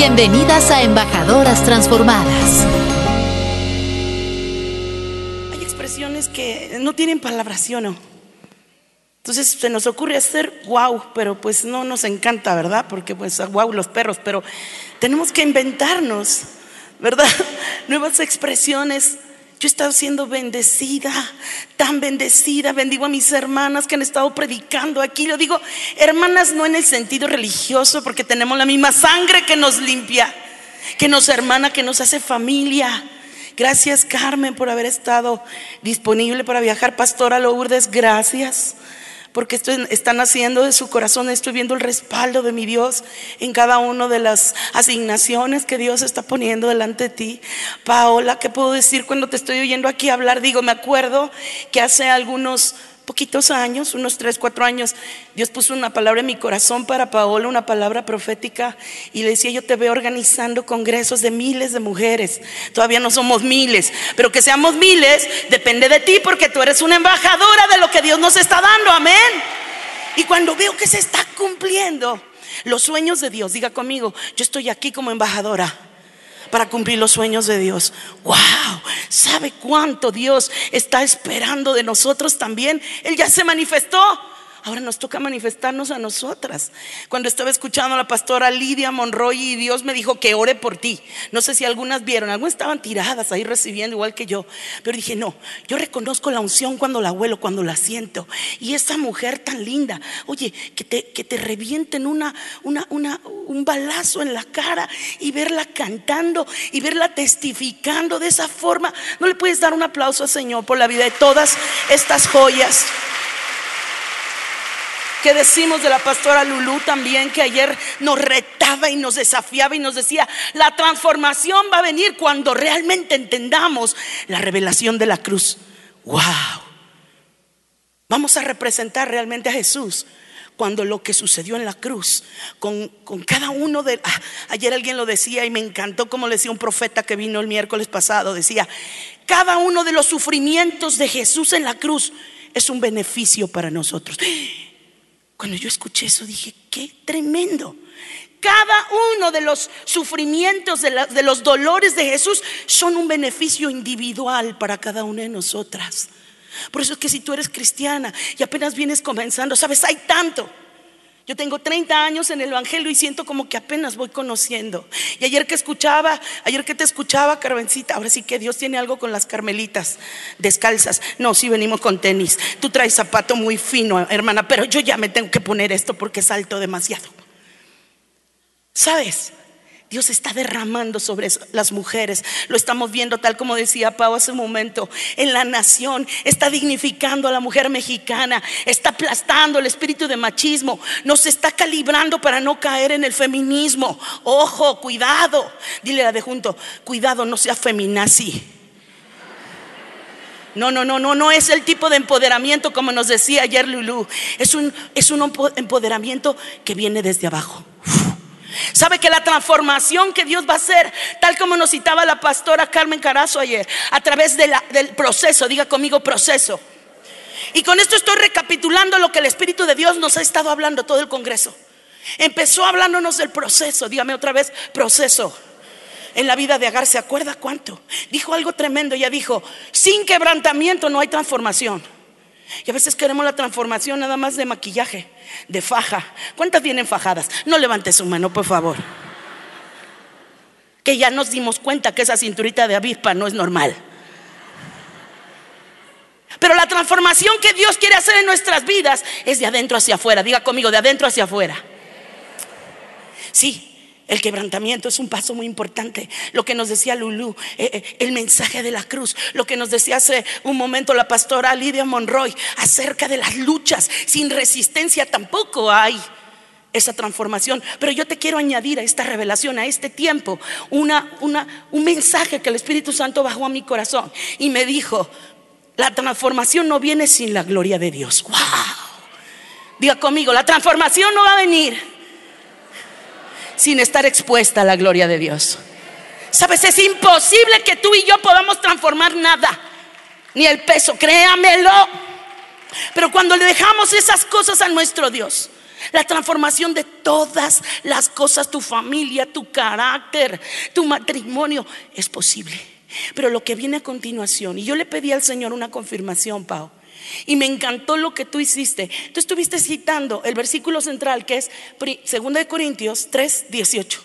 Bienvenidas a Embajadoras Transformadas. Hay expresiones que no tienen palabras, ¿sí o no? Entonces se nos ocurre hacer wow, pero pues no nos encanta, ¿verdad? Porque pues wow los perros, pero tenemos que inventarnos, ¿verdad? Nuevas expresiones yo he estado siendo bendecida, tan bendecida. Bendigo a mis hermanas que han estado predicando aquí. Lo digo, hermanas, no en el sentido religioso, porque tenemos la misma sangre que nos limpia, que nos hermana, que nos hace familia. Gracias, Carmen, por haber estado disponible para viajar. Pastora Lourdes, gracias porque están haciendo de su corazón, estoy viendo el respaldo de mi Dios en cada una de las asignaciones que Dios está poniendo delante de ti. Paola, ¿qué puedo decir cuando te estoy oyendo aquí hablar? Digo, me acuerdo que hace algunos poquitos años, unos tres, cuatro años, Dios puso una palabra en mi corazón para Paola, una palabra profética, y le decía, yo te veo organizando congresos de miles de mujeres. Todavía no somos miles, pero que seamos miles depende de ti porque tú eres una embajadora de lo que Dios nos está dando, amén. Y cuando veo que se está cumpliendo los sueños de Dios, diga conmigo, yo estoy aquí como embajadora para cumplir los sueños de Dios. ¡Wow! ¿Sabe cuánto Dios está esperando de nosotros también? Él ya se manifestó. Ahora nos toca manifestarnos a nosotras. Cuando estaba escuchando a la pastora Lidia Monroy y Dios me dijo que ore por ti. No sé si algunas vieron, algunas estaban tiradas ahí recibiendo igual que yo. Pero dije, no, yo reconozco la unción cuando la huelo, cuando la siento. Y esa mujer tan linda, oye, que te, que te revienten una, una, una, un balazo en la cara y verla cantando y verla testificando de esa forma. ¿No le puedes dar un aplauso al Señor por la vida de todas estas joyas? Que decimos de la pastora Lulú también, que ayer nos retaba y nos desafiaba y nos decía, la transformación va a venir cuando realmente entendamos la revelación de la cruz. ¡Wow! Vamos a representar realmente a Jesús cuando lo que sucedió en la cruz, con, cada uno de... Ah, ayer alguien lo decía y me encantó como le decía un profeta que vino el miércoles pasado, decía, cada uno de los sufrimientos de Jesús en la cruz es un beneficio para nosotros. Cuando yo escuché eso dije, qué tremendo. Cada uno de los sufrimientos, de, los dolores de Jesús son un beneficio individual para cada una de nosotras. Por eso es que si tú eres cristiana y apenas vienes comenzando, sabes, hay tanto. Yo tengo 30 años en el Evangelio y siento como que apenas voy conociendo. Y ayer que escuchaba, ayer que te escuchaba, Carmencita, ahora sí que Dios tiene algo con las carmelitas descalzas. No, sí venimos con tenis. Tú traes zapato muy fino, hermana, pero yo ya me tengo que poner esto porque salto demasiado. ¿Sabes? Dios está derramando sobre las mujeres. Lo estamos viendo tal como decía Pau hace un momento. En la nación está dignificando a la mujer mexicana, está aplastando el espíritu de machismo, nos está calibrando para no caer en el feminismo. Ojo, cuidado. Dile a de junto, cuidado, no sea feminazi. No, no, no, no, no es el tipo de empoderamiento como nos decía ayer Lulu. Es un, es un empoderamiento que viene desde abajo. Sabe que la transformación que Dios va a hacer, tal como nos citaba la pastora Carmen Carazo ayer, a través del proceso, diga conmigo proceso. Y con esto estoy recapitulando lo que el Espíritu de Dios nos ha estado hablando todo el Congreso. Empezó hablándonos del proceso, dígame otra vez, proceso. En la vida de Agar, ¿se acuerda cuánto? Dijo algo tremendo, ella dijo, sin quebrantamiento no hay transformación. Y a veces queremos la transformación nada más de maquillaje, de faja. ¿Cuántas vienen fajadas? No levante su mano, por favor. Que ya nos dimos cuenta que esa cinturita de avispa no es normal. Pero la transformación que Dios quiere hacer en nuestras vidas es de adentro hacia afuera. Diga conmigo, de adentro hacia afuera. Sí, el quebrantamiento es un paso muy importante. Lo que nos decía Lulú, eh, eh, el mensaje de la cruz, lo que nos decía hace un momento la pastora Lidia Monroy acerca de las luchas. Sin resistencia tampoco hay esa transformación. Pero yo te quiero añadir a esta revelación, a este tiempo, un mensaje que el Espíritu Santo bajó a mi corazón y me dijo, la transformación no viene sin la gloria de Dios. ¡Wow! Diga conmigo, la transformación no va a venir sin estar expuesta a la gloria de Dios. Sabes, es imposible que tú y yo podamos transformar nada, ni el peso, créamelo. Pero cuando le dejamos esas cosas a nuestro Dios, La transformación de todas las cosas, tu familia, tu carácter, tu matrimonio, es posible. Pero lo que viene a continuación, y yo le pedí al Señor una confirmación, Pau, y me encantó lo que tú hiciste. Tú estuviste citando el versículo central que es 2 de Corintios 3, 18.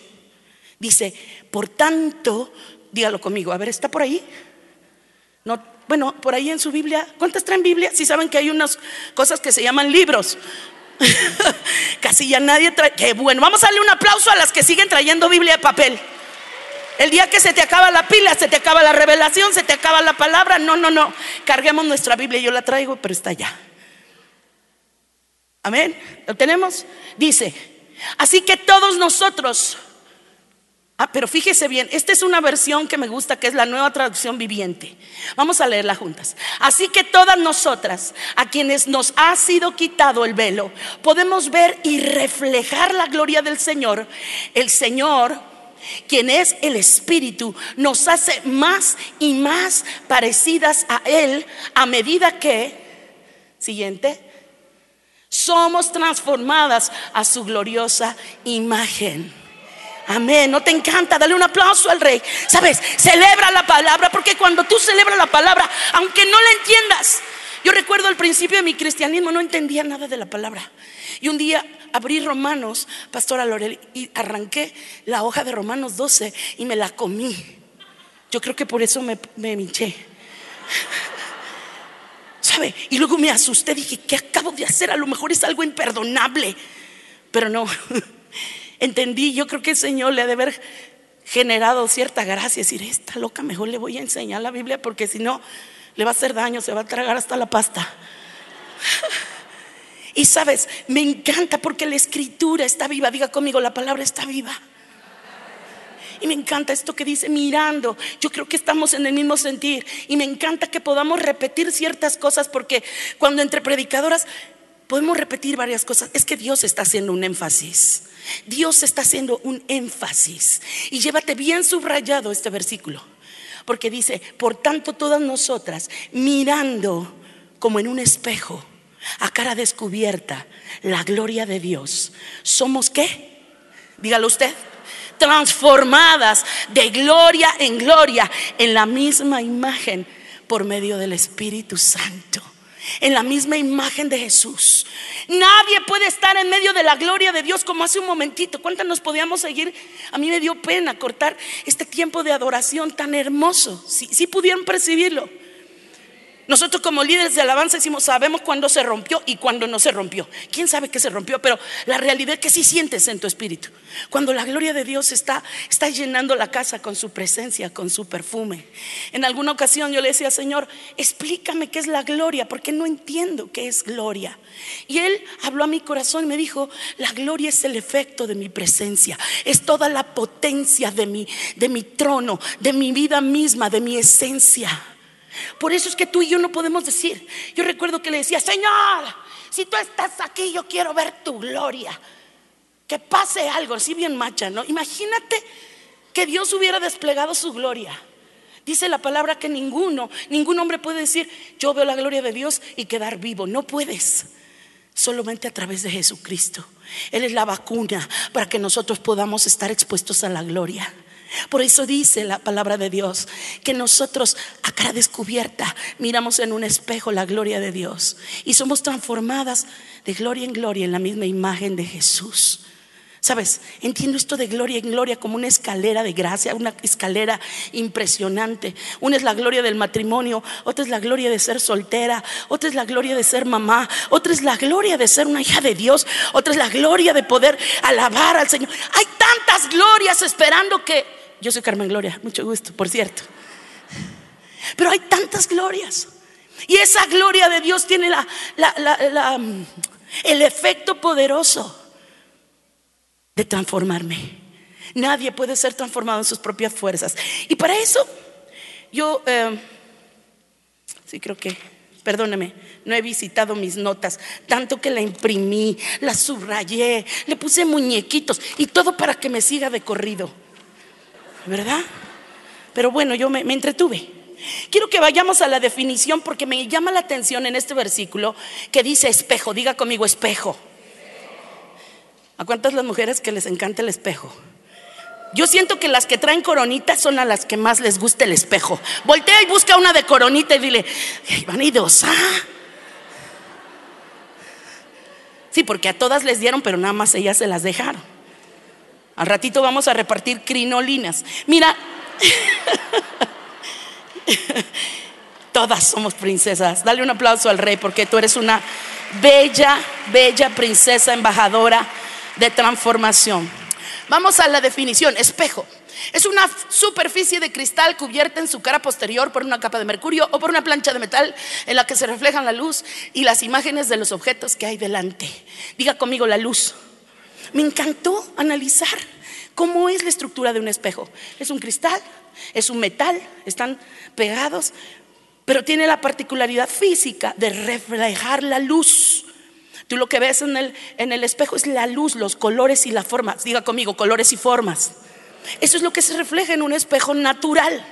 Dice, por tanto, dígalo conmigo, a ver, ¿está por ahí? No, bueno, por ahí en su Biblia, ¿cuántas traen Biblia? Si saben que hay unas cosas que se llaman libros. Casi ya nadie trae. Qué bueno, vamos a darle un aplauso a las que siguen trayendo Biblia de papel. El día que se te acaba la pila, se te acaba la revelación, se te acaba la palabra. No, no, no. Carguemos nuestra Biblia. Yo la traigo, pero está allá. Amén. ¿Lo tenemos? Dice, así que todos nosotros Ah, pero fíjese bien, esta es una versión que me gusta, que es la nueva traducción viviente. Vamos a leerla juntas. Así que todas nosotras, a quienes nos ha sido quitado el velo, podemos ver y reflejar la gloria del Señor. El Señor, quien es el Espíritu, nos hace más y más parecidas a Él a medida que, siguiente, somos transformadas a su gloriosa imagen. Amén. ¿No te encanta? Dale un aplauso al rey. ¿Sabes? Celebra la palabra porque cuando tú celebras la palabra, aunque no la entiendas, yo recuerdo al principio de mi cristianismo no entendía nada de la palabra. Y un día abrí Romanos, Pastora Lorel, y arranqué la hoja de Romanos 12 y me la comí. Yo creo que por eso me, me minché. ¿Sabe? Y luego me asusté, dije, ¿qué acabo de hacer? A lo mejor es algo imperdonable. Pero no. entendí, yo creo que el Señor le ha de haber generado cierta gracia, decir, esta loca mejor le voy a enseñar la Biblia porque si no le va a hacer daño, se va a tragar hasta la pasta. Y sabes, me encanta porque la escritura está viva, diga conmigo, la palabra está viva. Y me encanta esto que dice mirando. Yo creo que estamos en el mismo sentir. Y me encanta que podamos repetir ciertas cosas porque cuando entre predicadoras podemos repetir varias cosas. Es que Dios está haciendo un énfasis. Dios está haciendo un énfasis. Y llévate bien subrayado este versículo. Porque dice, por tanto todas nosotras, mirando como en un espejo, a cara descubierta, la gloria de Dios, somos qué? Dígalo usted. Transformadas de gloria en gloria en la misma imagen por medio del Espíritu Santo en la misma imagen de Jesús. Nadie puede estar en medio de la gloria de Dios como hace un momentito. ¿Cuántas nos podíamos seguir? A mí me dio pena cortar este tiempo de adoración tan hermoso. Si, si pudieran percibirlo. Nosotros como líderes de alabanza decimos, sabemos cuándo se rompió y cuándo no se rompió. ¿Quién sabe que se rompió? Pero la realidad es que sí sientes en tu espíritu. Cuando la gloria de Dios está, está llenando la casa con su presencia, con su perfume. En alguna ocasión yo le decía, Señor, explícame qué es la gloria, porque no entiendo qué es gloria. Y Él habló a mi corazón y me dijo, la gloria es el efecto de mi presencia, es toda la potencia de mi, de mi trono, de mi vida misma, de mi esencia. Por eso es que tú y yo no podemos decir. Yo recuerdo que le decía, Señor, si tú estás aquí, yo quiero ver tu gloria. Que pase algo, así bien macha, ¿no? Imagínate que Dios hubiera desplegado su gloria. Dice la palabra que ninguno, ningún hombre puede decir, yo veo la gloria de Dios y quedar vivo. No puedes. Solamente a través de Jesucristo. Él es la vacuna para que nosotros podamos estar expuestos a la gloria. Por eso dice la palabra de Dios que nosotros a cara descubierta miramos en un espejo la gloria de Dios y somos transformadas de gloria en gloria en la misma imagen de Jesús. Sabes, entiendo esto de gloria en gloria como una escalera de gracia, una escalera impresionante. Una es la gloria del matrimonio, otra es la gloria de ser soltera, otra es la gloria de ser mamá, otra es la gloria de ser una hija de Dios, otra es la gloria de poder alabar al Señor. Hay tantas glorias esperando que yo soy Carmen Gloria, mucho gusto, por cierto. Pero hay tantas glorias. Y esa gloria de Dios tiene el efecto poderoso de transformarme. Nadie puede ser transformado en sus propias fuerzas. Y para eso, yo, eh, sí creo que, perdóneme, no he visitado mis notas, tanto que la imprimí, la subrayé, le puse muñequitos y todo para que me siga de corrido. ¿Verdad? Pero bueno, yo me, entretuve. Quiero que vayamos a la definición porque me llama la atención en este versículo que dice espejo. Diga conmigo espejo. ¿A cuántas las mujeres que les encanta el espejo? Yo siento que las que traen coronita son a las que más les gusta el espejo. Voltea y busca una de coronita y dile, ¡ay, vanidosa! Sí, porque a todas les dieron, pero nada más ellas se las dejaron. Al ratito vamos a repartir crinolinas. Mira, todas somos princesas. Dale un aplauso al rey porque tú eres una bella, bella princesa embajadora de transformación. Vamos a la definición, espejo. Es una superficie de cristal cubierta en su cara posterior por una capa de mercurio o por una plancha de metal en la que se reflejan la luz y las imágenes de los objetos que hay delante. Diga conmigo la luz. Me encantó analizar cómo es la estructura de un espejo. Es un cristal, es un metal, están pegados, pero tiene la particularidad física de reflejar la luz. Tú lo que ves en el, en el espejo es la luz, los colores y las formas. Diga conmigo, colores y formas. Eso es lo que se refleja en un espejo natural.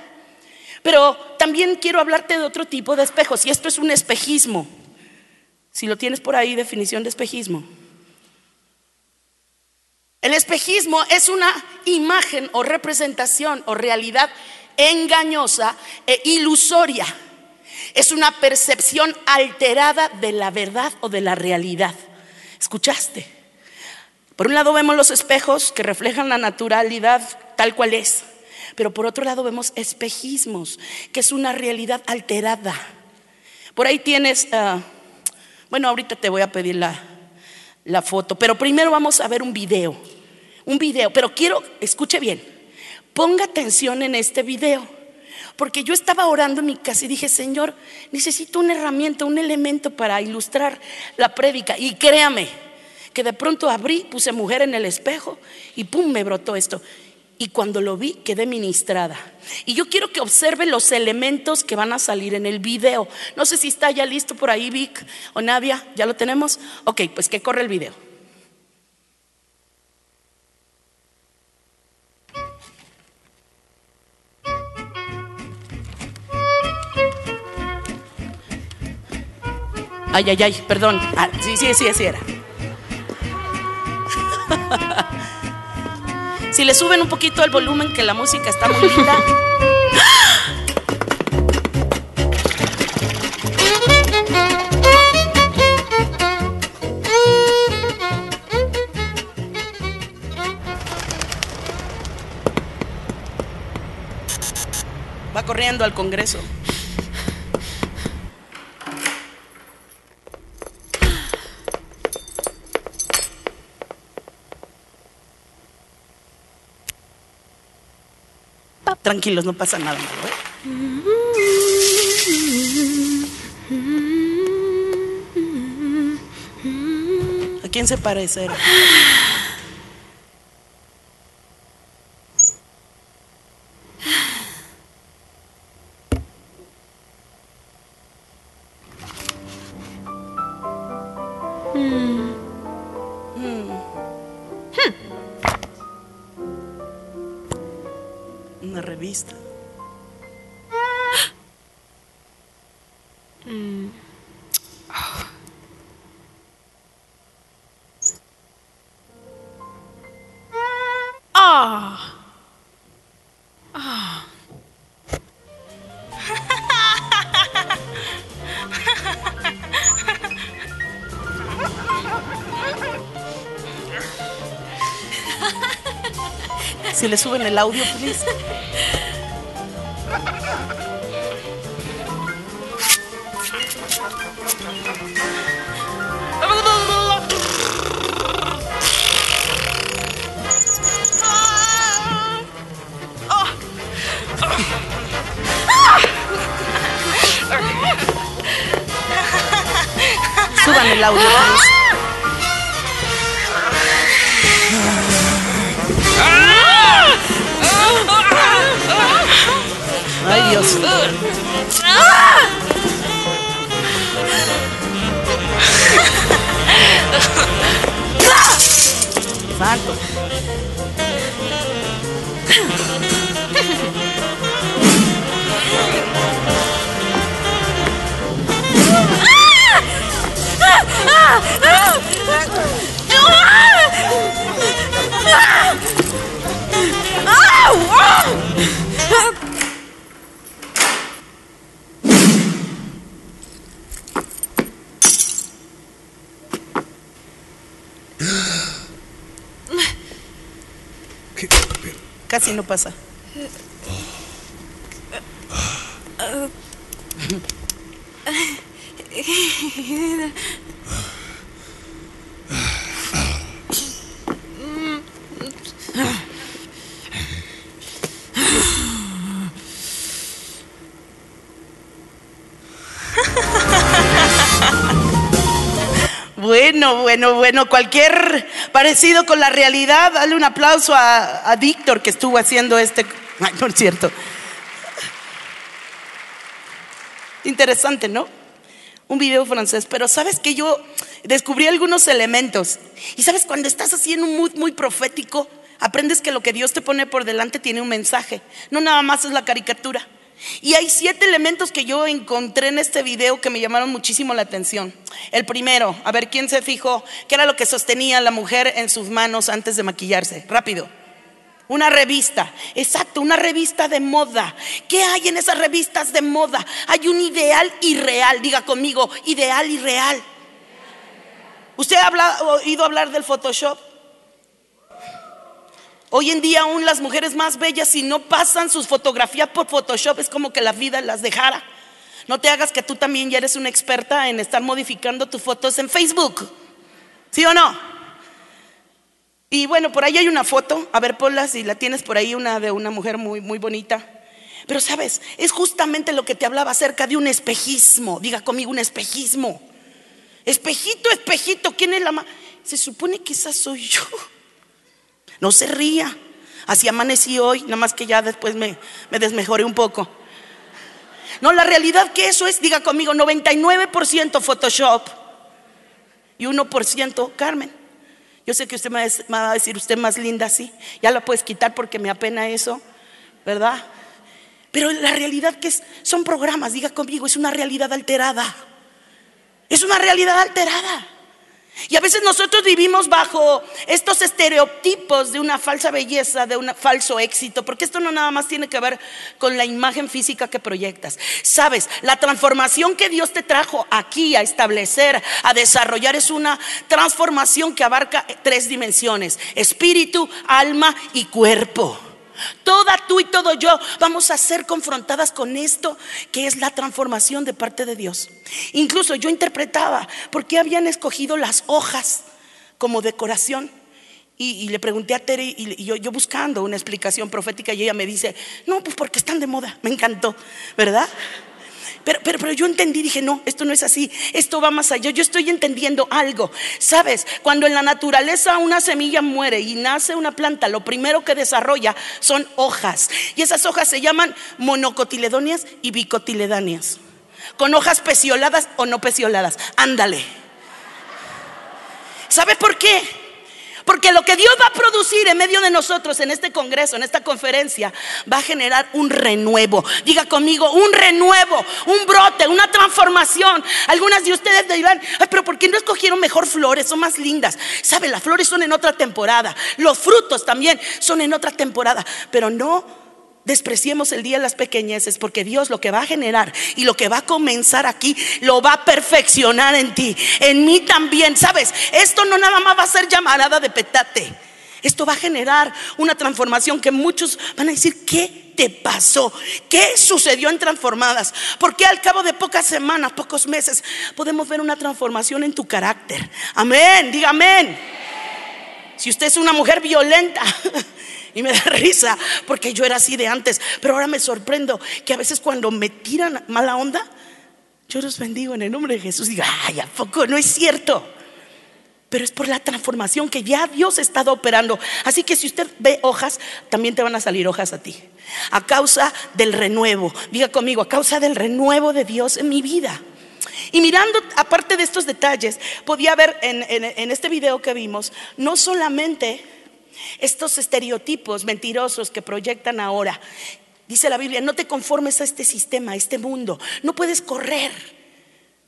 Pero también quiero hablarte de otro tipo de espejos, y esto es un espejismo. Si lo tienes por ahí, definición de espejismo. El espejismo es una imagen o representación o realidad engañosa e ilusoria. Es una percepción alterada de la verdad o de la realidad. ¿Escuchaste? Por un lado vemos los espejos que reflejan la naturalidad tal cual es, pero por otro lado vemos espejismos, que es una realidad alterada. Por ahí tienes, uh, bueno, ahorita te voy a pedir la, la foto, pero primero vamos a ver un video, un video, pero quiero, escuche bien, ponga atención en este video. Porque yo estaba orando en mi casa y dije, Señor, necesito una herramienta, un elemento para ilustrar la prédica. Y créame, que de pronto abrí, puse mujer en el espejo y pum, me brotó esto. Y cuando lo vi, quedé ministrada. Y yo quiero que observe los elementos que van a salir en el video. No sé si está ya listo por ahí, Vic o Nadia. ¿Ya lo tenemos? Ok, pues que corre el video. Ay, ay, ay, perdón. Ah, sí, sí, sí, así era. si le suben un poquito el volumen, que la música está muy linda. Va corriendo al Congreso. Tranquilos, no pasa nada malo. ¿A quién se parece? Le suben el audio. Suban el audio, と No pasa. Bueno, bueno, bueno, cualquier parecido con la realidad, dale un aplauso a, a Víctor que estuvo haciendo este... Ay, no es cierto. Interesante, ¿no? Un video francés, pero sabes que yo descubrí algunos elementos. Y sabes, cuando estás así en un mood muy profético, aprendes que lo que Dios te pone por delante tiene un mensaje, no nada más es la caricatura. Y hay siete elementos que yo encontré en este video que me llamaron muchísimo la atención. El primero, a ver quién se fijó, qué era lo que sostenía la mujer en sus manos antes de maquillarse. Rápido. Una revista, exacto, una revista de moda. ¿Qué hay en esas revistas de moda? Hay un ideal irreal, diga conmigo, ideal irreal. ¿Usted ha oído hablar del Photoshop? Hoy en día aún las mujeres más bellas si no pasan sus fotografías por Photoshop es como que la vida las dejara. No te hagas que tú también ya eres una experta en estar modificando tus fotos en Facebook. ¿Sí o no? Y bueno, por ahí hay una foto, a ver, ponla si la tienes por ahí, una de una mujer muy, muy bonita. Pero sabes, es justamente lo que te hablaba acerca de un espejismo. Diga conmigo un espejismo. Espejito, espejito, ¿quién es la más? Se supone que soy yo. No se ría. Así amanecí hoy, nada más que ya después me, me desmejoré un poco. No, la realidad que eso es, diga conmigo, 99% Photoshop y 1% Carmen. Yo sé que usted me va a decir, usted más linda así. Ya la puedes quitar porque me apena eso, ¿verdad? Pero la realidad que son programas, diga conmigo, es una realidad alterada. Es una realidad alterada. Y a veces nosotros vivimos bajo estos estereotipos de una falsa belleza, de un falso éxito, porque esto no nada más tiene que ver con la imagen física que proyectas. Sabes, la transformación que Dios te trajo aquí a establecer, a desarrollar, es una transformación que abarca tres dimensiones, espíritu, alma y cuerpo. Toda tú y todo yo vamos a ser confrontadas con esto que es la transformación de parte de Dios. Incluso yo interpretaba por qué habían escogido las hojas como decoración. Y, le pregunté a Tere y, y yo, yo buscando una explicación profética y ella me dice, no, pues porque están de moda. Me encantó, ¿verdad? Pero, pero, yo entendí, dije, no, esto no es así, esto va más allá. Yo estoy entendiendo algo. Sabes, cuando en la naturaleza una semilla muere y nace una planta, lo primero que desarrolla son hojas. Y esas hojas se llaman monocotiledóneas y bicotiledáneas. Con hojas pecioladas o no pecioladas. Ándale. ¿Sabe por qué? Porque lo que Dios va a producir en medio de nosotros en este congreso, en esta conferencia, va a generar un renuevo. Diga conmigo, un renuevo, un brote, una transformación. Algunas de ustedes dirán, Ay, pero ¿por qué no escogieron mejor flores? Son más lindas. ¿Sabe? Las flores son en otra temporada. Los frutos también son en otra temporada. Pero no despreciemos el día de las pequeñeces, porque Dios lo que va a generar y lo que va a comenzar aquí, lo va a perfeccionar en ti, en mí también. ¿Sabes? Esto no nada más va a ser llamarada de petate. Esto va a generar una transformación que muchos van a decir, ¿qué te pasó? ¿Qué sucedió en transformadas? Porque al cabo de pocas semanas, pocos meses, podemos ver una transformación en tu carácter. Amén, diga amén. Si usted es una mujer violenta, y me da risa porque yo era así de antes, pero ahora me sorprendo que a veces cuando me tiran mala onda, yo los bendigo en el nombre de Jesús digo, ay, ¿a poco no es cierto? Pero es por la transformación que ya Dios estado operando. Así que si usted ve hojas, también te van a salir hojas a ti. A causa del renuevo. Diga conmigo, a causa del renuevo de Dios en mi vida. Y mirando, aparte de estos detalles, podía ver en, en, en este video que vimos, no solamente estos estereotipos mentirosos que proyectan ahora. Dice la Biblia, no te conformes a este sistema, a este mundo. No puedes correr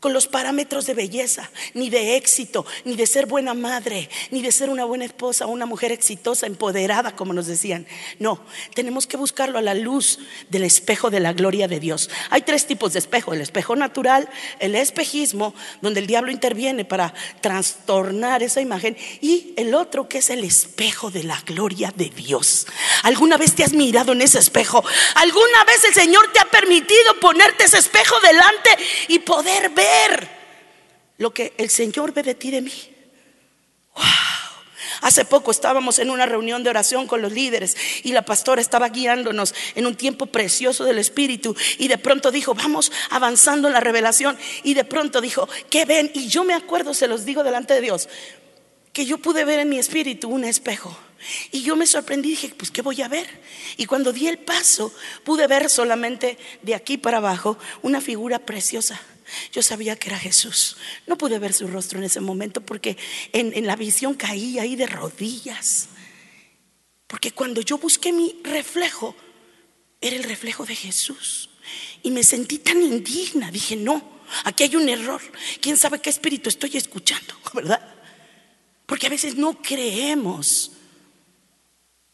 con los parámetros de belleza, ni de éxito, ni de ser buena madre, ni de ser una buena esposa, una mujer exitosa, empoderada, como nos decían. No, tenemos que buscarlo a la luz del espejo de la gloria de Dios. Hay tres tipos de espejo, el espejo natural, el espejismo, donde el diablo interviene para trastornar esa imagen, y el otro que es el espejo de la gloria de Dios. ¿Alguna vez te has mirado en ese espejo? ¿Alguna vez el Señor te ha permitido ponerte ese espejo delante y poder ver lo que el Señor ve de ti de mí? Wow. Hace poco estábamos en una reunión de oración con los líderes y la pastora estaba guiándonos en un tiempo precioso del Espíritu y de pronto dijo, vamos avanzando en la revelación y de pronto dijo, ¿qué ven? Y yo me acuerdo, se los digo delante de Dios, que yo pude ver en mi espíritu un espejo. Y yo me sorprendí, dije, pues ¿qué voy a ver? Y cuando di el paso, pude ver solamente de aquí para abajo una figura preciosa. Yo sabía que era Jesús. No pude ver su rostro en ese momento porque en, la visión caí ahí de rodillas. Porque cuando yo busqué mi reflejo, era el reflejo de Jesús. Y me sentí tan indigna. Dije, no, aquí hay un error. ¿Quién sabe qué espíritu estoy escuchando? ¿Verdad? Porque a veces no creemos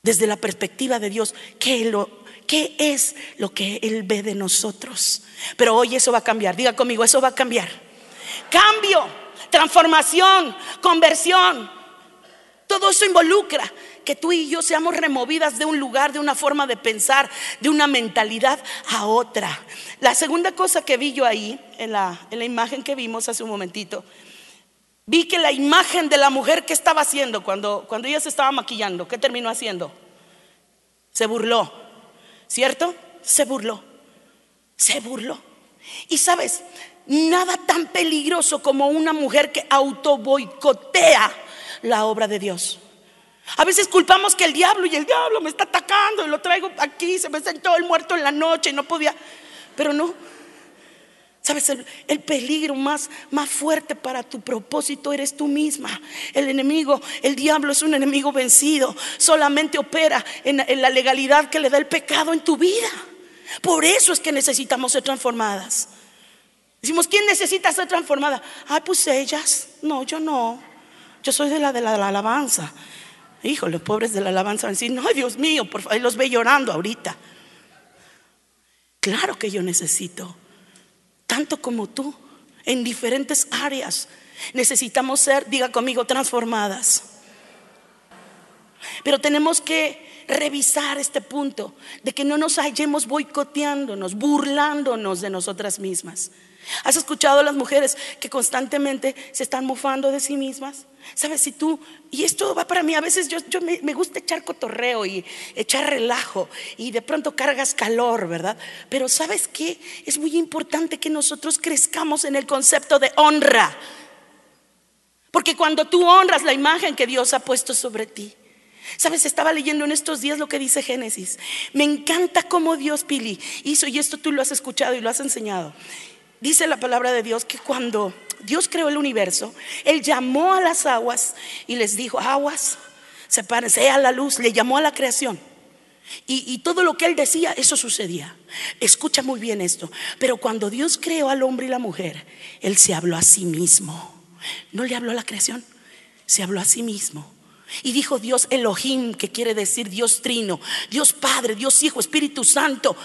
desde la perspectiva de Dios qué, lo, qué es lo que Él ve de nosotros. Pero hoy eso va a cambiar. Diga conmigo, eso va a cambiar. Cambio, transformación, conversión. Todo eso involucra que tú y yo seamos removidas de un lugar, de una forma de pensar, de una mentalidad a otra. La segunda cosa que vi yo ahí, en la, en la imagen que vimos hace un momentito, vi que la imagen de la mujer que estaba haciendo cuando, cuando ella se estaba maquillando, ¿qué terminó haciendo? Se burló, ¿cierto? Se burló, se burló. Y sabes, nada tan peligroso como una mujer que auto boicotea la obra de Dios. A veces culpamos que el diablo y el diablo me está atacando y lo traigo aquí, se me sentó el muerto en la noche y no podía, pero no. Sabes, el, el, peligro más, más fuerte para tu propósito eres tú misma. El enemigo, el diablo es un enemigo vencido. Solamente opera en, en la legalidad que le da el pecado en tu vida. Por eso es que necesitamos ser transformadas. Decimos, ¿quién necesita ser transformada? Ay, pues ellas. No, yo no. Yo soy de la de la, de la alabanza. Hijo, los pobres de la alabanza van a decir, no, Dios mío, por favor, los ve llorando ahorita. Claro que yo necesito, tanto como tú, en diferentes áreas. Necesitamos ser, diga conmigo, transformadas. Pero tenemos que revisar este punto de que no nos hallemos boicoteándonos, burlándonos de nosotras mismas. ¿Has escuchado a las mujeres que constantemente se están mofando de sí mismas? ¿Sabes? Si tú, y esto va para mí, a veces yo, me, me, gusta echar cotorreo y echar relajo y de pronto cargas calor, ¿verdad? Pero ¿sabes qué? Es muy importante que nosotros crezcamos en el concepto de honra. Porque cuando tú honras la imagen que Dios ha puesto sobre ti, Sabes, estaba leyendo en estos días lo que dice Génesis. Me encanta cómo Dios, Pili, hizo, y esto tú lo has escuchado y lo has enseñado. Dice la palabra de Dios que cuando Dios creó el universo, Él llamó a las aguas y les dijo, aguas, sepárense a la luz, le llamó a la creación. Y, y, todo lo que Él decía, eso sucedía. Escucha muy bien esto. Pero cuando Dios creó al hombre y la mujer, Él se habló a sí mismo. No le habló a la creación, se habló a sí mismo. Y dijo Dios Elohim, que quiere decir Dios Trino, Dios Padre, Dios Hijo, Espíritu Santo.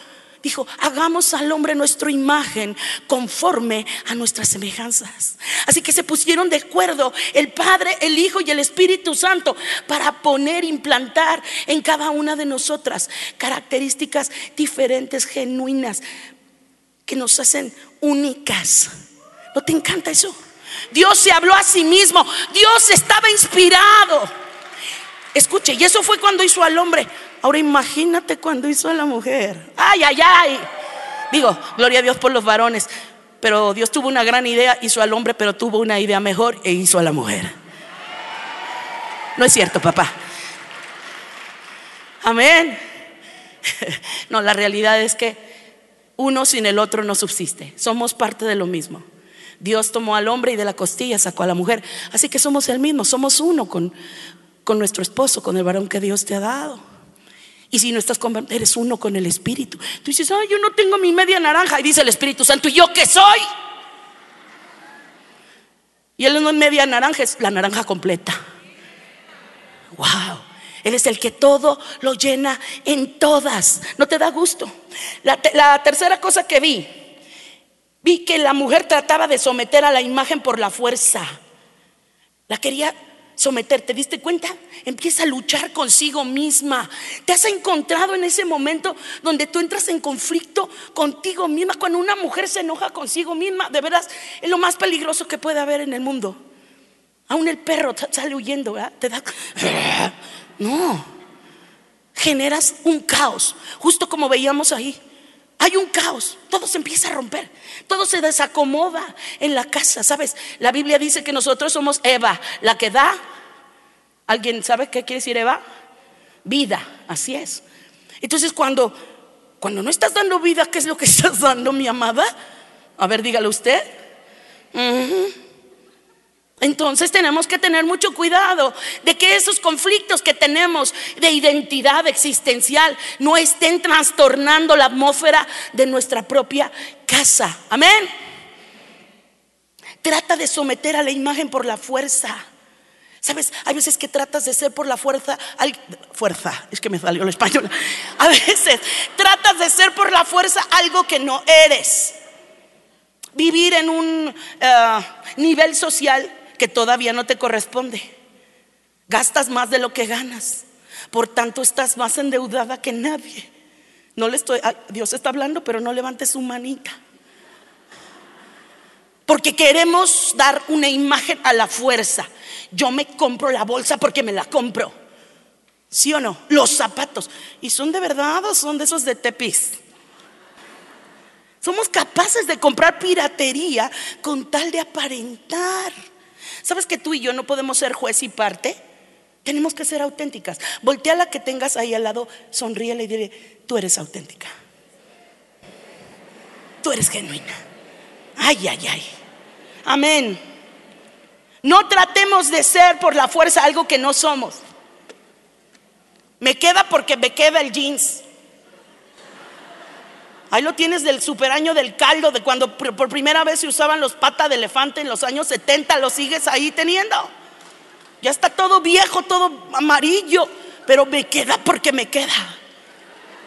Dijo, hagamos al hombre nuestra imagen conforme a nuestras semejanzas. Así que se pusieron de acuerdo el Padre, el Hijo y el Espíritu Santo para poner, implantar en cada una de nosotras características diferentes, genuinas, que nos hacen únicas. ¿No te encanta eso? Dios se habló a sí mismo, Dios estaba inspirado. Escuche, y eso fue cuando hizo al hombre. Ahora imagínate cuando hizo a la mujer. Ay, ay, ay. Digo, gloria a Dios por los varones. Pero Dios tuvo una gran idea, hizo al hombre, pero tuvo una idea mejor e hizo a la mujer. No es cierto, papá. Amén. No, la realidad es que uno sin el otro no subsiste. Somos parte de lo mismo. Dios tomó al hombre y de la costilla sacó a la mujer. Así que somos el mismo, somos uno con, con nuestro esposo, con el varón que Dios te ha dado. Y si no estás con, eres uno con el Espíritu. Tú dices, ay, yo no tengo mi media naranja. Y dice el Espíritu Santo, ¿y yo qué soy? Y Él no es media naranja, es la naranja completa. Wow. Él es el que todo lo llena en todas. ¿No te da gusto? La, la tercera cosa que vi, vi que la mujer trataba de someter a la imagen por la fuerza. La quería someter, ¿te diste cuenta? Empieza a luchar consigo misma. ¿Te has encontrado en ese momento donde tú entras en conflicto contigo misma? Cuando una mujer se enoja consigo misma, de veras, es lo más peligroso que puede haber en el mundo. Aún el perro sale huyendo, ¿verdad? Te da... No. Generas un caos, justo como veíamos ahí. Hay un caos, todo se empieza a romper, todo se desacomoda en la casa, ¿sabes? La Biblia dice que nosotros somos Eva, la que da. ¿Alguien sabe qué quiere decir Eva? Vida, así es. Entonces cuando cuando no estás dando vida, ¿qué es lo que estás dando, mi amada? A ver, dígale usted. Entonces tenemos que tener mucho cuidado de que esos conflictos que tenemos de identidad existencial no estén trastornando la atmósfera de nuestra propia casa. Amén. Trata de someter a la imagen por la fuerza. Sabes, hay veces que tratas de ser por la fuerza, fuerza, es que me salió el español. A veces tratas de ser por la fuerza algo que no eres. Vivir en un eh, nivel social que todavía no te corresponde. Gastas más de lo que ganas. Por tanto, estás más endeudada que nadie. No le estoy, Dios está hablando, pero no levantes su manita. Porque queremos dar una imagen a la fuerza. Yo me compro la bolsa porque me la compro. ¿Sí o no? Los zapatos. ¿Y son de verdad o son de esos de tepis? Somos capaces de comprar piratería con tal de aparentar. ¿Sabes que tú y yo no podemos ser juez y parte? Tenemos que ser auténticas. Voltea la que tengas ahí al lado, sonríele y dile, tú eres auténtica. Tú eres genuina. Ay, ay, ay. Amén. No tratemos de ser por la fuerza algo que no somos. Me queda porque me queda el jeans. Ahí lo tienes del superaño del caldo, de cuando por primera vez se usaban los patas de elefante en los años 70, lo sigues ahí teniendo. Ya está todo viejo, todo amarillo, pero me queda porque me queda.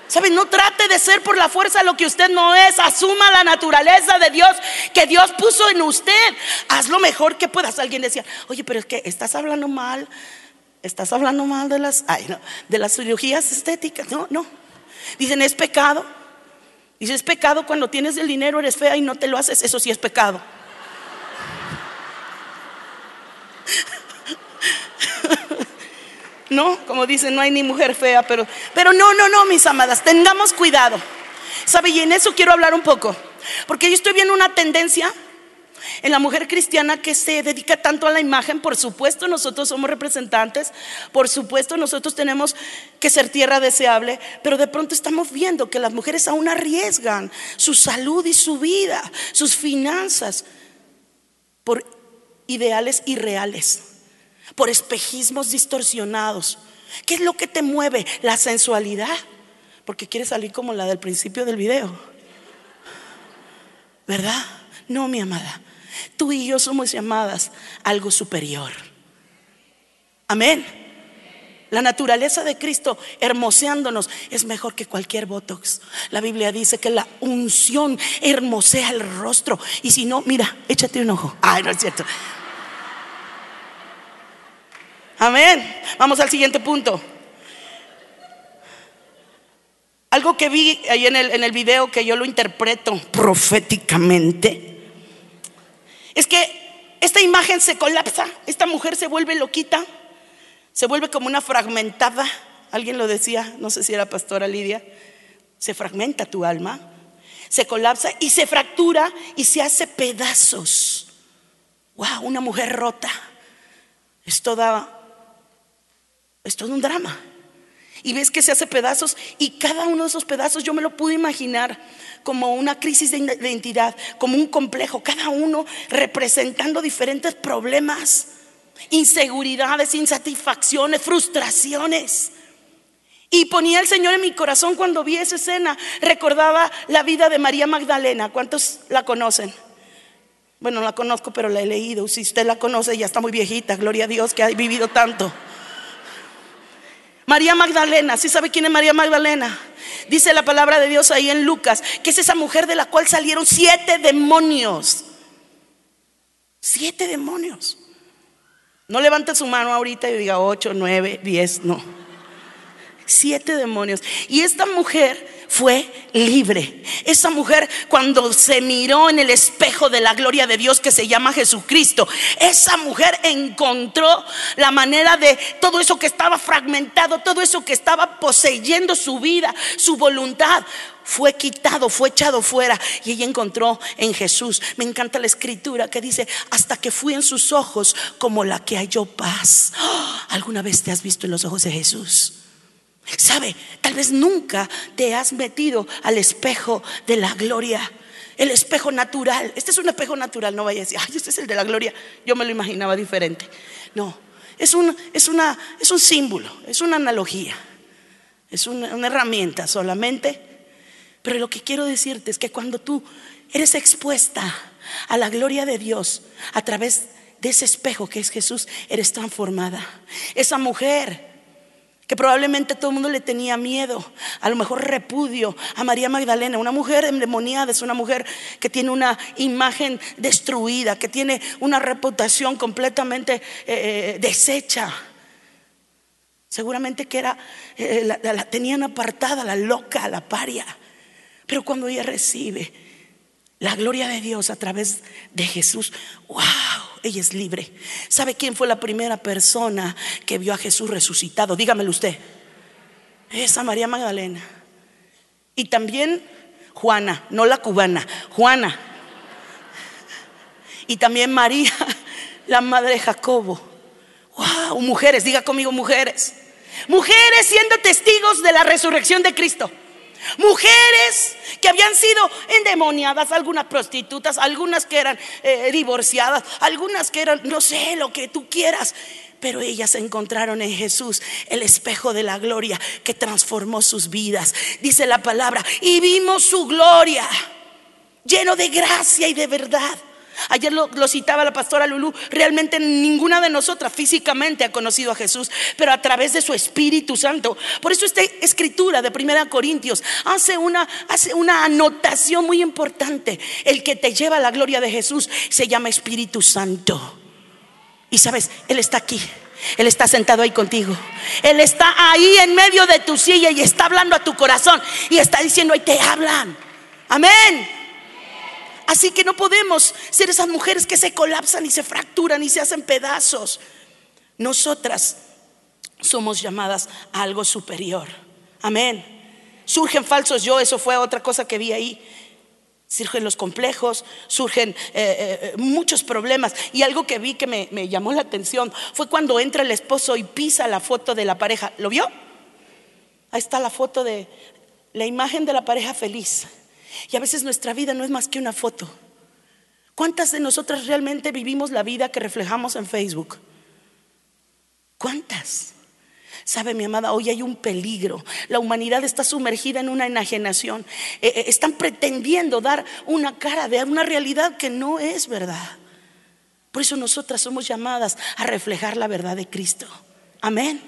¿Sabe? No trate de ser por la fuerza lo que usted no es. Asuma la naturaleza de Dios que Dios puso en usted. Haz lo mejor que puedas. Alguien decía, oye, pero es que estás hablando mal. Estás hablando mal de las, de las cirugías estéticas. No, no. Dicen, es pecado. Dice, es pecado cuando tienes el dinero, eres fea y no te lo haces. Eso sí es pecado. No, como dicen, no hay ni mujer fea, pero, pero no, no, no, mis amadas, tengamos cuidado. ¿Sabe? Y en eso quiero hablar un poco. Porque yo estoy viendo una tendencia en la mujer cristiana que se dedica tanto a la imagen, por supuesto nosotros somos representantes, por supuesto nosotros tenemos que ser tierra deseable, pero de pronto estamos viendo que las mujeres aún arriesgan su salud y su vida, sus finanzas, por ideales irreales, por espejismos distorsionados. ¿Qué es lo que te mueve? La sensualidad, porque quieres salir como la del principio del video. ¿Verdad? No, mi amada. Tú y yo somos llamadas algo superior. Amén. La naturaleza de Cristo hermoseándonos es mejor que cualquier botox. La Biblia dice que la unción hermosea el rostro. Y si no, mira, échate un ojo. Ay, no es cierto. Amén. Vamos al siguiente punto. Algo que vi ahí en el, en el video que yo lo interpreto proféticamente es que esta imagen se colapsa, esta mujer se vuelve loquita, se vuelve como una fragmentada. Alguien lo decía, no sé si era pastora Lidia, se fragmenta tu alma, se colapsa y se fractura y se hace pedazos. Wow, una mujer rota. Es toda es todo un drama. Y ves que se hace pedazos y cada uno de esos pedazos yo me lo pude imaginar como una crisis de identidad, como un complejo, cada uno representando diferentes problemas, inseguridades, insatisfacciones, frustraciones. Y ponía el Señor en mi corazón cuando vi esa escena, recordaba la vida de María Magdalena, ¿cuántos la conocen? Bueno, no la conozco, pero la he leído. Si usted la conoce, ya está muy viejita, gloria a Dios que ha vivido tanto. María Magdalena, ¿sí sabe quién es María Magdalena? Dice la palabra de Dios ahí en Lucas, que es esa mujer de la cual salieron siete demonios. Siete demonios. No levante su mano ahorita y diga ocho, nueve, diez, no. Siete demonios. Y esta mujer fue libre. Esa mujer cuando se miró en el espejo de la gloria de Dios que se llama Jesucristo, esa mujer encontró la manera de todo eso que estaba fragmentado, todo eso que estaba poseyendo su vida, su voluntad fue quitado, fue echado fuera y ella encontró en Jesús. Me encanta la escritura que dice, hasta que fui en sus ojos como la que halló paz. ¡Ah! ¿Alguna vez te has visto en los ojos de Jesús? ¿Sabe? Tal vez nunca te has metido al espejo de la gloria. El espejo natural. Este es un espejo natural, no vaya a decir, ay, este es el de la gloria. Yo me lo imaginaba diferente. No, es un, es es un símbolo, es una analogía, es una, una herramienta solamente. Pero lo que quiero decirte es que cuando tú eres expuesta a la gloria de Dios a través de ese espejo que es Jesús, eres transformada. Esa mujer que probablemente todo el mundo le tenía miedo, a lo mejor repudio a María Magdalena, una mujer endemoniada, es una mujer que tiene una imagen destruida, que tiene una reputación completamente eh, eh, deshecha. Seguramente que era, eh, la, la tenían apartada, la loca, la paria. Pero cuando ella recibe la gloria de Dios a través de Jesús, wow, ella es libre. ¿Sabe quién fue la primera persona que vio a Jesús resucitado? Dígamelo usted. Esa María Magdalena. Y también Juana, no la cubana, Juana. Y también María, la madre de Jacobo. Wow, mujeres, diga conmigo mujeres. Mujeres siendo testigos de la resurrección de Cristo. Mujeres que habían sido endemoniadas, algunas prostitutas, algunas que eran eh, divorciadas, algunas que eran, no sé, lo que tú quieras. Pero ellas encontraron en Jesús el espejo de la gloria que transformó sus vidas. Dice la palabra, y vimos su gloria, lleno de gracia y de verdad. Ayer lo, citaba la pastora Lulú. Realmente ninguna de nosotras físicamente ha conocido a Jesús, pero a través de su Espíritu Santo. Por eso esta escritura de Primera Corintios hace una, hace una anotación muy importante. El que te lleva a la gloria de Jesús se llama Espíritu Santo. Y sabes, Él está aquí. Él está sentado ahí contigo. Él está ahí en medio de tu silla y está hablando a tu corazón y está diciendo, ahí te hablan. Amén. Así que no podemos ser esas mujeres que se colapsan y se fracturan y se hacen pedazos. Nosotras somos llamadas a algo superior. Amén. Surgen falsos yo, eso fue otra cosa que vi ahí. Surgen los complejos, surgen eh, eh, muchos problemas. Y algo que vi que me, me llamó la atención fue cuando entra el esposo y pisa la foto de la pareja. ¿Lo vio? Ahí está la foto de la imagen de la pareja feliz. Y a veces nuestra vida no es más que una foto. ¿Cuántas de nosotras realmente vivimos la vida que reflejamos en Facebook? ¿Cuántas? Sabe, mi amada, hoy hay un peligro. La humanidad está sumergida en una enajenación. Eh, eh, están pretendiendo dar una cara de una realidad que no es verdad. Por eso nosotras somos llamadas a reflejar la verdad de Cristo. Amén.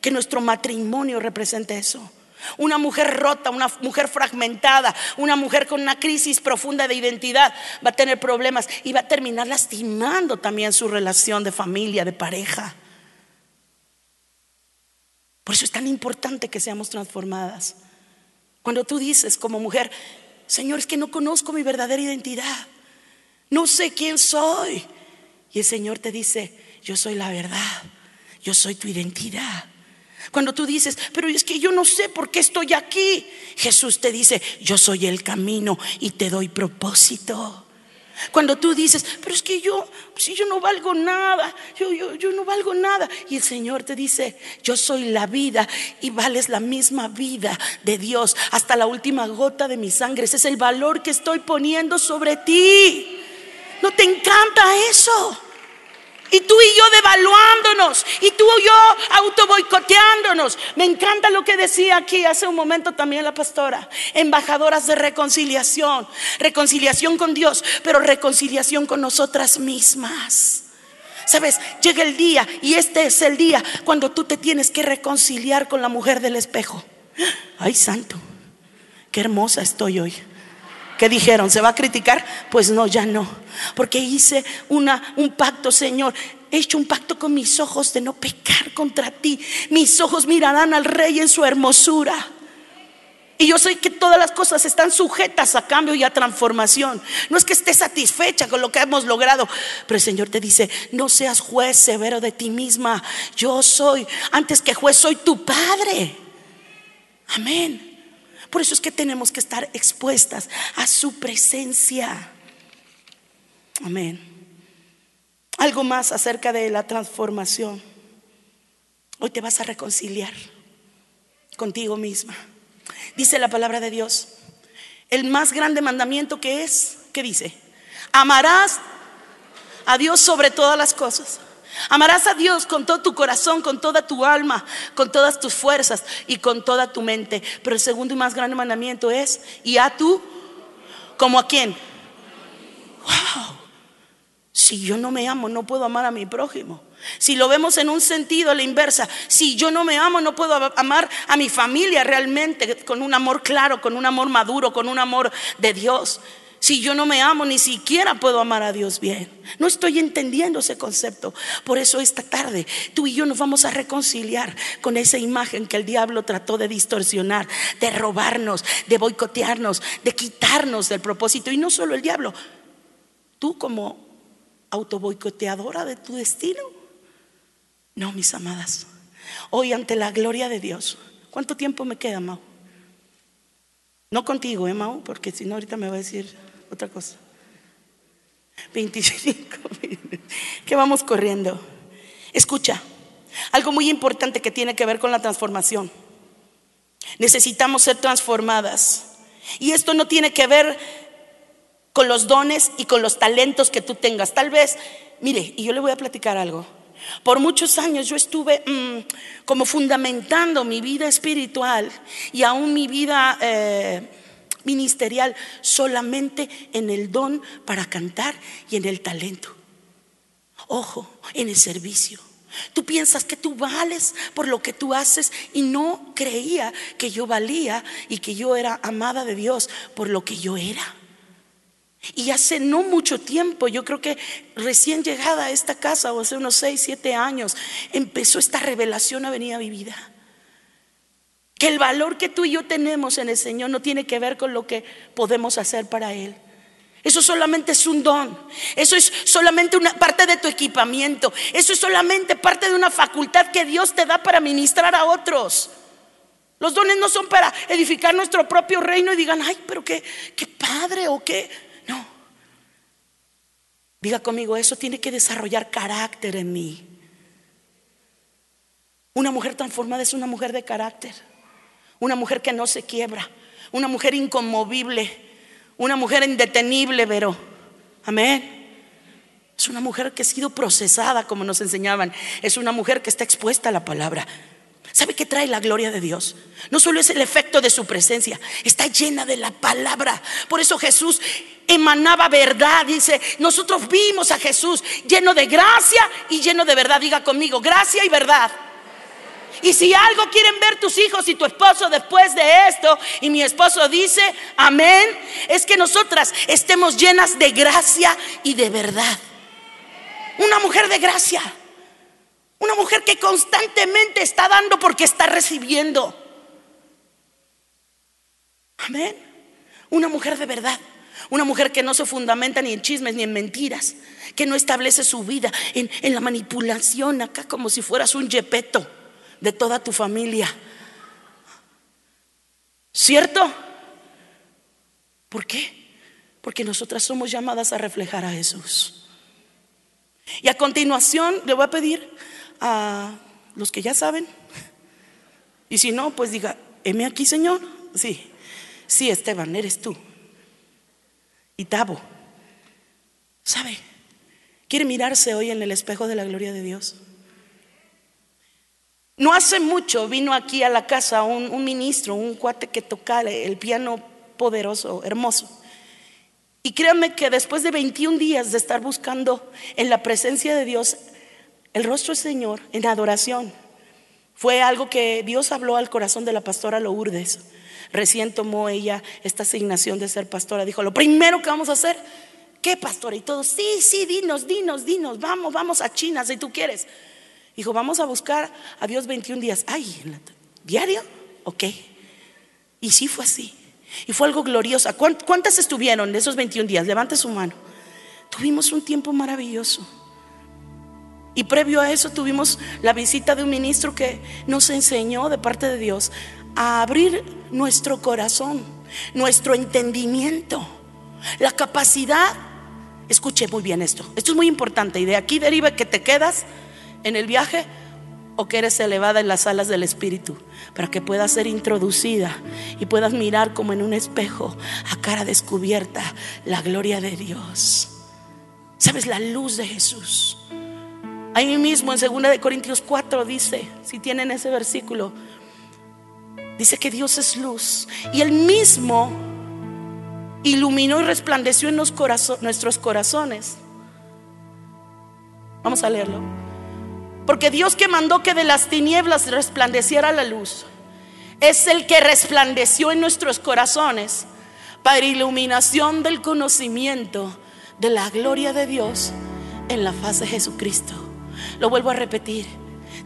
Que nuestro matrimonio represente eso. Una mujer rota, una mujer fragmentada, una mujer con una crisis profunda de identidad va a tener problemas y va a terminar lastimando también su relación de familia, de pareja. Por eso es tan importante que seamos transformadas. Cuando tú dices como mujer, Señor, es que no conozco mi verdadera identidad, no sé quién soy. Y el Señor te dice, yo soy la verdad, yo soy tu identidad. Cuando tú dices, pero es que yo no sé por qué estoy aquí, Jesús te dice, yo soy el camino y te doy propósito. Cuando tú dices, pero es que yo, si yo no valgo nada, yo, yo, yo, no valgo nada. Y el Señor te dice, yo soy la vida y vales la misma vida de Dios hasta la última gota de mi sangre. Ese es el valor que estoy poniendo sobre ti. ¿No te encanta eso? Y tú y yo devaluándonos. Y tú y yo auto boicoteándonos. Me encanta lo que decía aquí hace un momento también la pastora. Embajadoras de reconciliación. Reconciliación con Dios, pero reconciliación con nosotras mismas. Sabes, llega el día y este es el día cuando tú te tienes que reconciliar con la mujer del espejo. Ay, santo, qué hermosa estoy hoy. ¿Qué dijeron? ¿Se va a criticar? Pues no, ya no. Porque hice un pacto, Señor. He hecho un pacto con mis ojos de no pecar contra ti. Mis ojos mirarán al Rey en su hermosura. Y yo sé que todas las cosas están sujetas a cambio y a transformación. No es que estés satisfecha con lo que hemos logrado, pero el Señor te dice, no seas juez severo de ti misma. Yo soy, antes que juez, soy tu Padre. Amén. Por eso es que tenemos que estar expuestas a su presencia. Amén. Algo más acerca de la transformación. Hoy te vas a reconciliar contigo misma. Dice la palabra de Dios. El más grande mandamiento que es, ¿qué dice? Amarás a Dios sobre todas las cosas Amarás a Dios con todo tu corazón, con toda tu alma, con todas tus fuerzas y con toda tu mente. Pero el segundo y más grande mandamiento es, y a tú, como a quién. Wow. Si yo no me amo, no puedo amar a mi prójimo. Si lo vemos en un sentido a la inversa, si yo no me amo, no puedo amar a mi familia realmente con un amor claro, con un amor maduro, con un amor de Dios. Si yo no me amo, ni siquiera puedo amar a Dios bien. No estoy entendiendo ese concepto. Por eso esta tarde tú y yo nos vamos a reconciliar con esa imagen que el diablo trató de distorsionar, de robarnos, de boicotearnos, de quitarnos del propósito. Y no solo el diablo, tú como autoboicoteadora de tu destino. No, mis amadas. Hoy ante la gloria de Dios, ¿cuánto tiempo me queda, Mau? No contigo, ¿eh, Mau? Porque si no, ahorita me va a decir otra cosa. 25 que vamos corriendo. Escucha, algo muy importante que tiene que ver con la transformación. Necesitamos ser transformadas. Y esto no tiene que ver con los dones y con los talentos que tú tengas. Tal vez, mire, y yo le voy a platicar algo. Por muchos años yo estuve mm, como fundamentando mi vida espiritual y aún mi vida eh, ministerial solamente en el don para cantar y en el talento. Ojo, en el servicio. Tú piensas que tú vales por lo que tú haces y no creía que yo valía y que yo era amada de Dios por lo que yo era. Y hace no mucho tiempo, yo creo que recién llegada a esta casa, o hace unos 6, 7 años, empezó esta revelación a venir a mi vida. Que el valor que tú y yo tenemos en el Señor no tiene que ver con lo que podemos hacer para Él. Eso solamente es un don. Eso es solamente una parte de tu equipamiento. Eso es solamente parte de una facultad que Dios te da para ministrar a otros. Los dones no son para edificar nuestro propio reino y digan, ay, pero qué, qué padre o qué. No. Diga conmigo, eso tiene que desarrollar carácter en mí. Una mujer transformada es una mujer de carácter. Una mujer que no se quiebra. Una mujer inconmovible. Una mujer indetenible, pero. Amén. Es una mujer que ha sido procesada, como nos enseñaban. Es una mujer que está expuesta a la palabra. ¿Sabe qué trae la gloria de Dios? No solo es el efecto de su presencia, está llena de la palabra. Por eso Jesús emanaba verdad. Dice, nosotros vimos a Jesús lleno de gracia y lleno de verdad. Diga conmigo, gracia y verdad. Y si algo quieren ver tus hijos y tu esposo después de esto, y mi esposo dice, amén, es que nosotras estemos llenas de gracia y de verdad. Una mujer de gracia. Una mujer que constantemente está dando porque está recibiendo. Amén. Una mujer de verdad. Una mujer que no se fundamenta ni en chismes ni en mentiras. Que no establece su vida en, en la manipulación acá como si fueras un yepeto de toda tu familia. ¿Cierto? ¿Por qué? Porque nosotras somos llamadas a reflejar a Jesús. Y a continuación le voy a pedir a los que ya saben, y si no, pues diga, heme aquí, Señor. Sí, sí, Esteban, eres tú. Y Tabo, ¿sabe? quiere mirarse hoy en el espejo de la gloria de Dios. No hace mucho vino aquí a la casa un, ministro, un cuate que toca el piano poderoso, hermoso. Y créanme que después de 21 días de estar buscando en la presencia de Dios el rostro del Señor en adoración, fue algo que Dios habló al corazón de la pastora Lourdes. Recién tomó ella esta asignación de ser pastora. Dijo, lo primero que vamos a hacer, ¿qué pastora? Y todos, sí, sí, dinos, dinos, dinos, vamos, vamos a China si tú quieres. Dijo, vamos a buscar a Dios 21 días. Ay, ¿diario? Ok. Y sí fue así. Y fue algo glorioso. ¿Cuántas estuvieron de esos 21 días? Levante su mano. Tuvimos un tiempo maravilloso. Y previo a eso tuvimos la visita de un ministro que nos enseñó de parte de Dios a abrir nuestro corazón, nuestro entendimiento, la capacidad. Escuche muy bien esto. Esto es muy importante y de aquí deriva que te quedas en el viaje o que eres elevada en las alas del Espíritu para que puedas ser introducida y puedas mirar como en un espejo a cara descubierta la gloria de Dios. ¿Sabes? La luz de Jesús. Ahí mismo en 2 de Corintios 4 dice, si tienen ese versículo, dice que Dios es luz y él mismo iluminó y resplandeció en nuestros corazones. Vamos a leerlo. Porque Dios que mandó que de las tinieblas resplandeciera la luz, es el que resplandeció en nuestros corazones para iluminación del conocimiento de la gloria de Dios en la faz de Jesucristo. Lo vuelvo a repetir.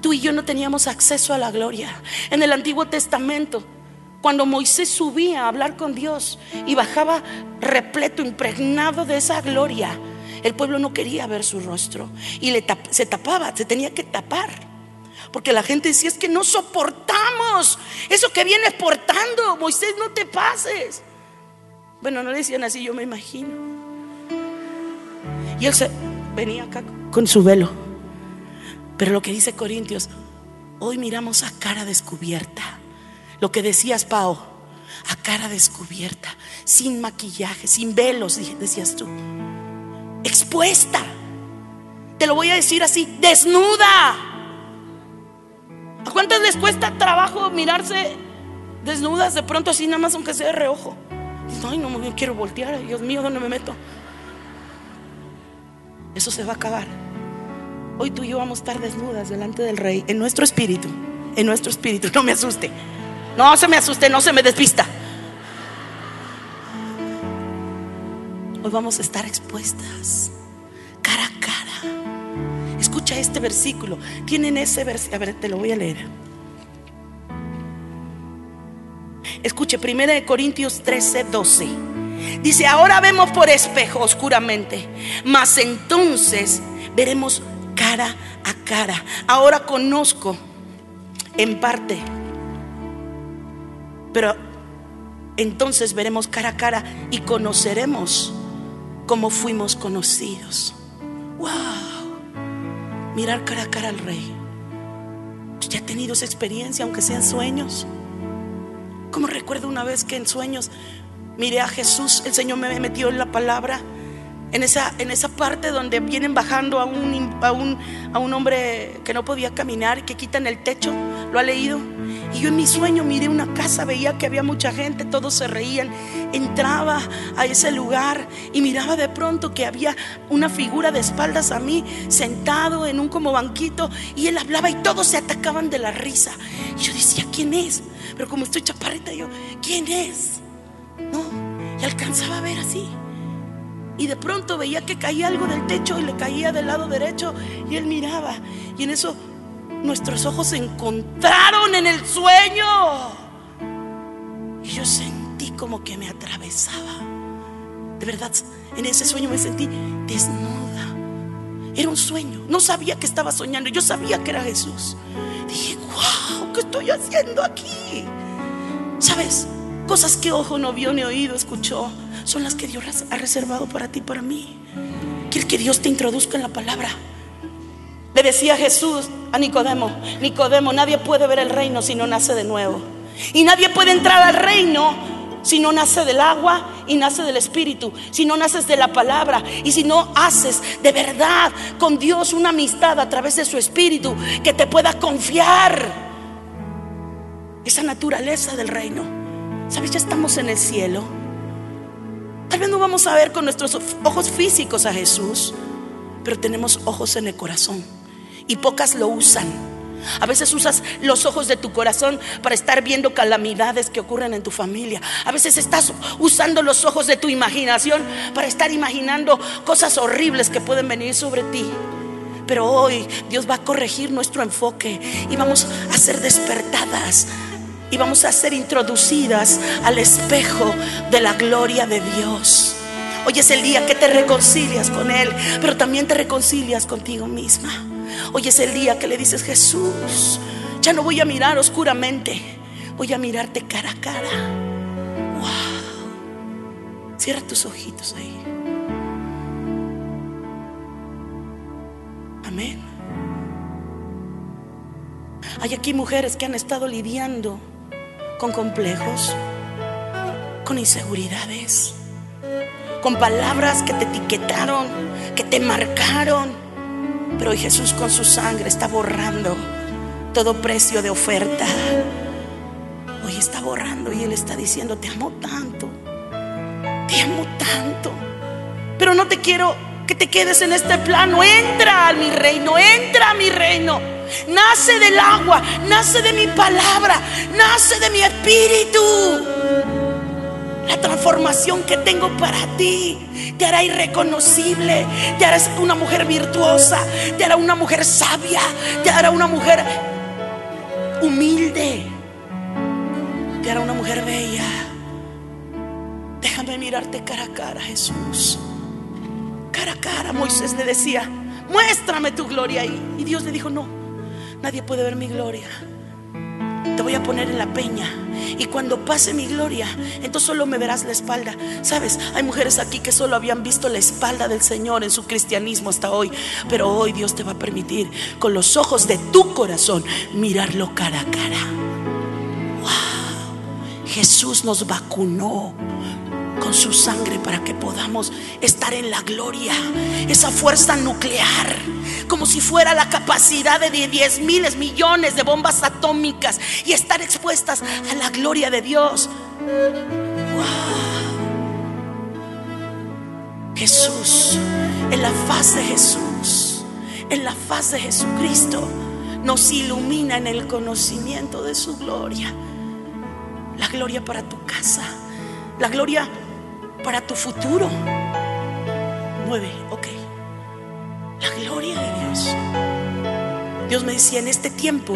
Tú y yo no teníamos acceso a la gloria. En el Antiguo Testamento, cuando Moisés subía a hablar con Dios y bajaba repleto, impregnado de esa gloria, el pueblo no quería ver su rostro y se tapaba, se tenía que tapar. Porque la gente decía, es que no soportamos eso que vienes portando, Moisés, no te pases. Bueno, no decían así, yo me imagino. Y él se venía acá con su velo. Pero lo que dice Corintios, hoy miramos a cara descubierta. Lo que decías, Pao, a cara descubierta, sin maquillaje, sin velos, decías tú. Expuesta. Te lo voy a decir así, desnuda. ¿A cuántas les cuesta trabajo mirarse desnudas de pronto así nada más aunque sea de reojo? Ay, no me quiero voltear, Dios mío, ¿dónde me meto? Eso se va a acabar. Hoy tú y yo vamos a estar desnudas delante del rey, en nuestro espíritu, en nuestro espíritu. No me asuste. No se me asuste, no se me despista. Hoy vamos a estar expuestas, cara a cara. Escucha este versículo. Tienen ese versículo. A ver, te lo voy a leer. Escuche, 1 Corintios 13, 12. Dice, ahora vemos por espejo oscuramente, mas entonces veremos cara a cara. Ahora conozco en parte, pero entonces veremos cara a cara y conoceremos como fuimos conocidos. Wow, mirar cara a cara al Rey. ¿Ya ha tenido esa experiencia, aunque sean sueños? Como recuerdo una vez que en sueños miré a Jesús, el Señor me metió en la palabra en esa, en esa parte donde vienen bajando a un, a, un, a un hombre que no podía caminar que quitan el techo, lo ha leído. Y yo en mi sueño miré una casa, veía que había mucha gente, todos se reían. Entraba a ese lugar y miraba de pronto que había una figura de espaldas a mí, sentado en un como banquito, y él hablaba y todos se atacaban de la risa. Y yo decía, ¿quién es? Pero como estoy chaparrita, yo, ¿quién es? No, y alcanzaba a ver así. Y de pronto veía que caía algo del techo y le caía del lado derecho y él miraba. Y en eso nuestros ojos se encontraron en el sueño. Y yo sentí como que me atravesaba. De verdad, en ese sueño me sentí desnuda. Era un sueño. No sabía que estaba soñando. Yo sabía que era Jesús. Dije, wow, ¿qué estoy haciendo aquí? ¿Sabes? Cosas que ojo no vio ni oído escuchó son las que Dios ha reservado para ti, para mí. Quieres que Dios te introduzca en la palabra. Le decía Jesús a Nicodemo, Nicodemo, nadie puede ver el reino si no nace de nuevo. Y nadie puede entrar al reino si no nace del agua y nace del espíritu, si no naces de la palabra y si no haces de verdad con Dios una amistad a través de su espíritu que te pueda confiar esa naturaleza del reino. ¿Sabes? Ya estamos en el cielo. Tal vez no vamos a ver con nuestros ojos físicos a Jesús, pero tenemos ojos en el corazón y pocas lo usan. A veces usas los ojos de tu corazón para estar viendo calamidades que ocurren en tu familia. A veces estás usando los ojos de tu imaginación para estar imaginando cosas horribles que pueden venir sobre ti. Pero hoy Dios va a corregir nuestro enfoque y vamos a ser despertadas y vamos a ser introducidas al espejo de la gloria de Dios. Hoy es el día que te reconcilias con Él, pero también te reconcilias contigo misma. Hoy es el día que le dices, Jesús, ya no voy a mirar oscuramente, voy a mirarte cara a cara. Wow. Cierra tus ojitos ahí. Amén. Hay aquí mujeres que han estado lidiando con complejos, con inseguridades, con palabras que te etiquetaron, que te marcaron. Pero hoy Jesús con su sangre está borrando todo precio de oferta. Hoy está borrando y Él está diciendo, te amo tanto, te amo tanto. Pero no te quiero que te quedes en este plano. Entra a mi reino, entra a mi reino nace del agua, nace de mi palabra, nace de mi espíritu. La transformación que tengo para ti te hará irreconocible, te hará una mujer virtuosa, te hará una mujer sabia, te hará una mujer humilde, te hará una mujer bella. Déjame mirarte cara a cara, Jesús. Cara a cara, Moisés le decía, muéstrame tu gloria. Y Dios le dijo, no, Nadie puede ver mi gloria. Te voy a poner en la peña. Y cuando pase mi gloria, entonces solo me verás la espalda. Sabes, hay mujeres aquí que solo habían visto la espalda del Señor en su cristianismo hasta hoy. Pero hoy Dios te va a permitir, con los ojos de tu corazón, mirarlo cara a cara. Wow. Jesús nos vacunó con su sangre para que podamos estar en la gloria. Esa fuerza nuclear como si fuera la capacidad de 10 miles, millones de bombas atómicas y estar expuestas a la gloria de Dios. Jesús, en la faz de Jesús, en la faz de Jesucristo, nos ilumina en el conocimiento de su gloria. La gloria para tu casa, la gloria para tu futuro. Nueve, ok la gloria de Dios. Dios me decía, en este tiempo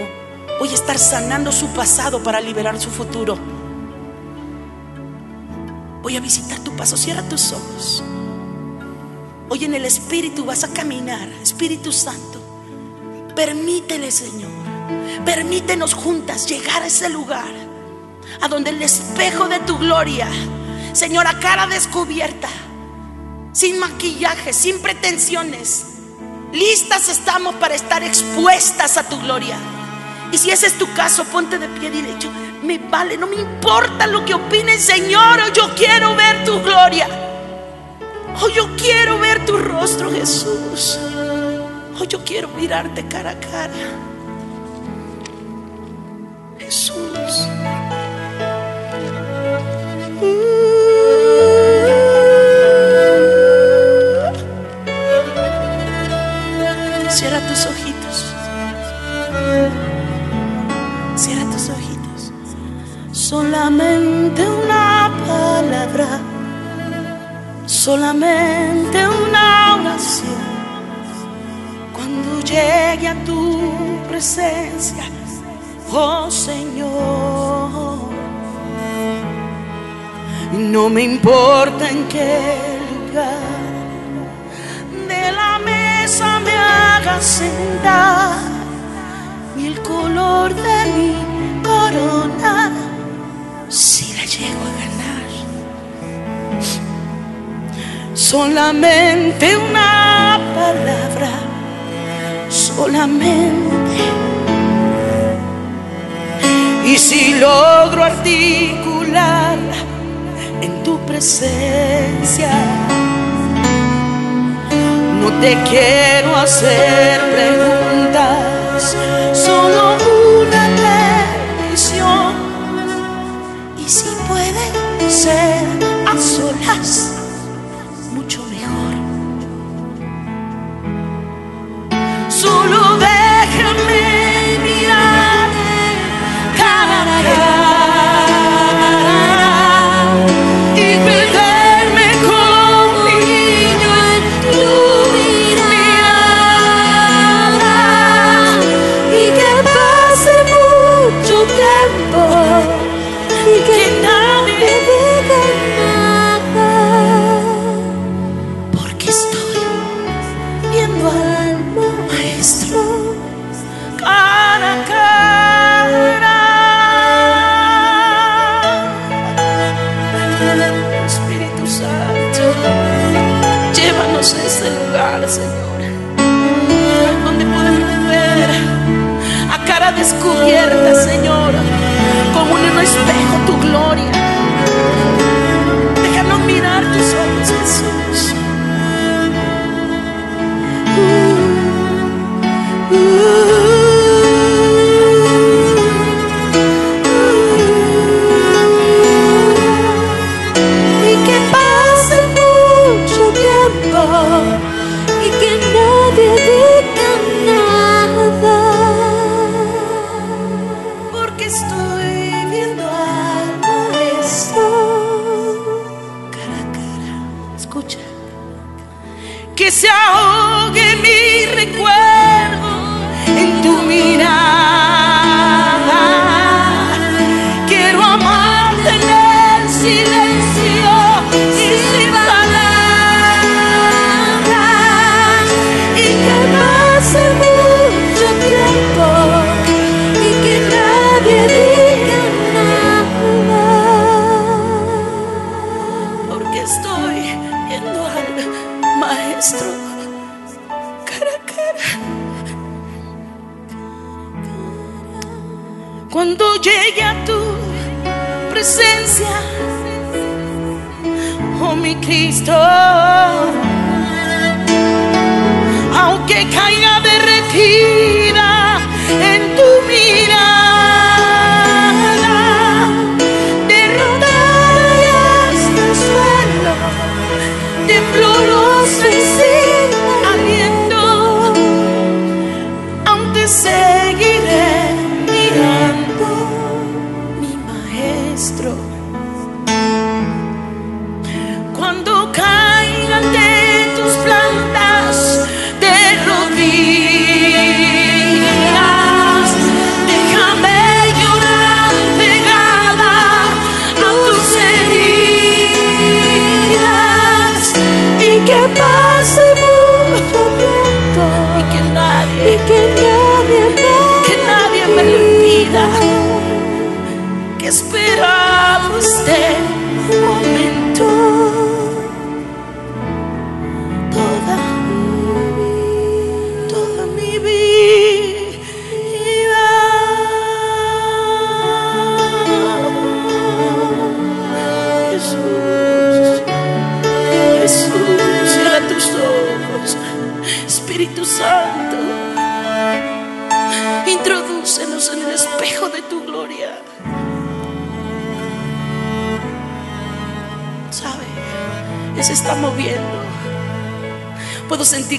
voy a estar sanando su pasado para liberar su futuro. Voy a visitar tu paso, cierra tus ojos. Hoy en el Espíritu vas a caminar, Espíritu Santo. Permítele, Señor. Permítenos juntas llegar a ese lugar, a donde el espejo de tu gloria, Señor, a cara descubierta, sin maquillaje, sin pretensiones, Listas estamos para estar expuestas a tu gloria. Y si ese es tu caso, ponte de pie dile, me vale, no me importa lo que opinen, Señor, yo quiero ver tu gloria. Oh, yo quiero ver tu rostro, Jesús. Oh, yo quiero mirarte cara a cara. Jesús. Cierra tus ojitos. Cierra tus ojitos. Solamente una palabra. Solamente una oración. Cuando llegue a tu presencia, oh Señor. No me importa en qué lugar y el color de mi corona si la llego a ganar. Solamente una palabra, solamente. Y si logro articular presencia. No te quiero hacer preguntas, solo una petición. Y si puede ser cara descubierta, Señor, como en un espejo tu gloria.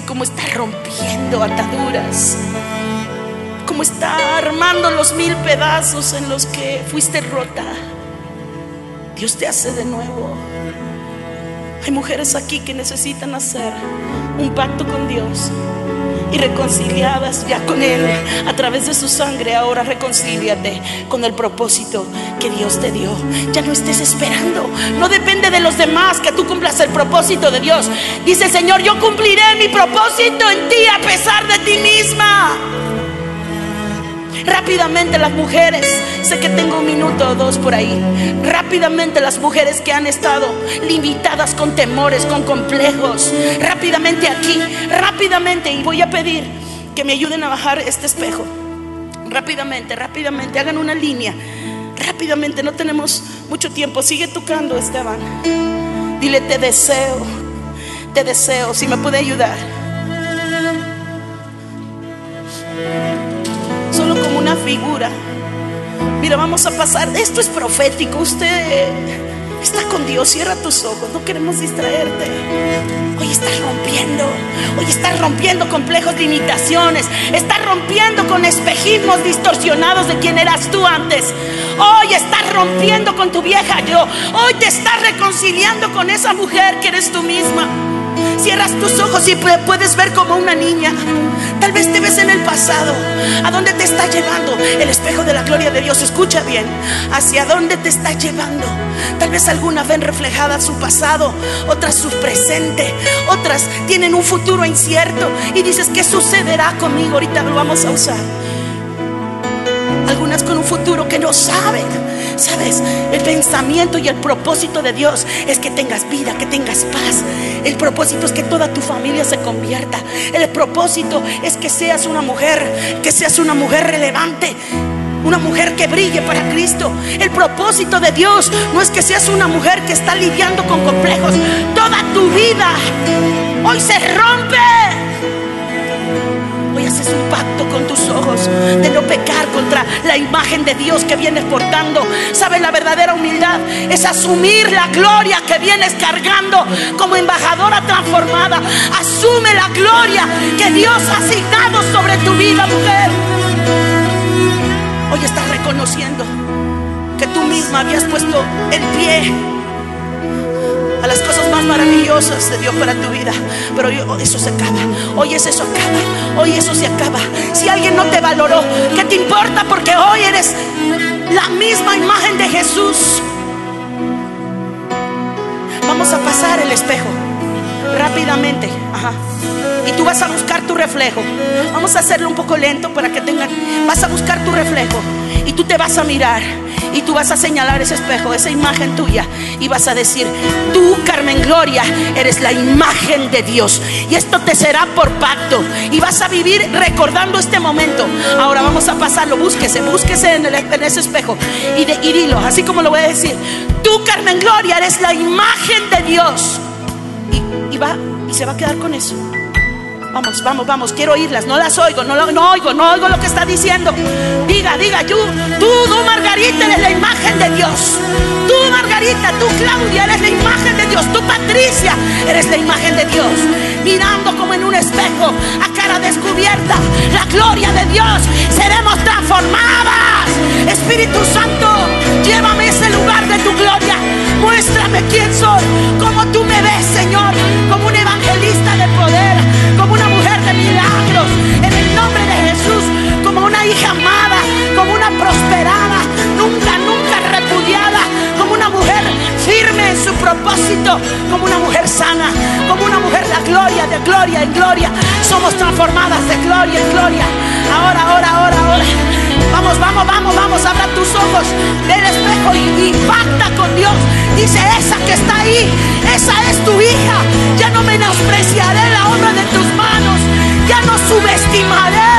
Cómo está rompiendo ataduras, cómo está armando los mil pedazos en los que fuiste rota. Dios te hace de nuevo. Hay mujeres aquí que necesitan hacer un pacto con Dios y reconciliadas ya con Él a través de su sangre. Ahora reconcíliate con el propósito que Dios te dio. Ya no estés esperando. No depende de los demás que tú cumplas el propósito de Dios. Dice Señor, yo cumpliré mi propósito en ti a pesar de ti misma. Rápidamente las mujeres, sé que tengo un minuto o dos por ahí. Rápidamente las mujeres que han estado limitadas con temores, con complejos. Rápidamente aquí, rápidamente. Y voy a pedir que me ayuden a bajar este espejo. Rápidamente, rápidamente. Hagan una línea. Rápidamente, no tenemos mucho tiempo. Sigue tocando, Esteban. Dile, te deseo, te deseo, si me puede ayudar. Como una figura. Mira, vamos a pasar. Esto es profético. Usted está con Dios. Cierra tus ojos. No queremos distraerte. Hoy estás rompiendo. Hoy estás rompiendo complejos limitaciones. Estás rompiendo con espejismos distorsionados de quien eras tú antes. Hoy estás rompiendo con tu vieja yo. Hoy te estás reconciliando con esa mujer que eres tú misma. Cierras tus ojos y puedes ver como una niña. Vez te ves en el pasado. ¿A dónde te está llevando el espejo de la gloria de Dios? Escucha bien. ¿Hacia dónde te está llevando? Tal vez algunas ven reflejada su pasado, otras su presente, otras tienen un futuro incierto y dices, ¿qué sucederá conmigo? Ahorita lo vamos a usar. Algunas con un futuro que no saben. Sabes, el pensamiento y el propósito de Dios es que tengas vida, que tengas paz. El propósito es que toda tu familia se convierta. El propósito es que seas una mujer, que seas una mujer relevante. Una mujer que brille para Cristo. El propósito de Dios no es que seas una mujer que está lidiando con complejos. Toda tu vida hoy se rompe haces un pacto con tus ojos de no pecar contra la imagen de Dios que vienes portando. ¿Sabes? La verdadera humildad es asumir la gloria que vienes cargando como embajadora transformada. Asume la gloria que Dios ha asignado sobre tu vida, mujer. Hoy estás reconociendo que tú misma habías puesto el pie a las cosas más maravillosas de Dios para tu vida. Pero hoy eso se acaba. Hoy es eso acaba. Hoy eso se acaba. Si alguien no te valoró, ¿qué te importa? Porque hoy eres la misma imagen de Jesús. Vamos a pasar el espejo rápidamente. Y tú vas a buscar tu reflejo. Vamos a hacerlo un poco lento para que tengan. Vas a buscar tu reflejo y tú te vas a mirar y tú vas a señalar ese espejo, esa imagen tuya y vas a decir, tú Carmen Gloria eres la imagen de Dios y esto te será por pacto y vas a vivir recordando este momento. Ahora vamos a pasarlo, búsquese, búsquese en, ese espejo y, de, dilo, así como lo voy a decir, tú Carmen Gloria eres la imagen de Dios y va y se va a quedar con eso. Vamos, vamos, vamos, quiero oírlas, no las oigo, no, no oigo, no oigo lo que está diciendo. Diga, diga, tú, tú, tú, Margarita, eres la imagen de Dios. Tú, Margarita, tú, Claudia, eres la imagen de Dios. Tú, Patricia, eres la imagen de Dios. Mirando como en un espejo, a cara descubierta, la gloria de Dios. Seremos transformadas. Espíritu Santo, llévame a ese lugar de tu gloria. Muéstrame quién soy, como tú me ves, Señor, como un evangelista de poder, como una de milagros, en el nombre de Jesús, como una hija amada, como una prosperada, nunca, nunca repudiada, como una mujer firme en su propósito, como una mujer sana, como una mujer de gloria, de gloria en gloria. Somos transformadas de gloria en gloria. Ahora, ahora, ahora, ahora. Vamos, vamos, vamos, vamos, abra tus ojos del espejo y, impacta con Dios. Dice, esa que está ahí, esa es tu hija. Ya no menospreciaré la obra de tus manos, ya no subestimaré.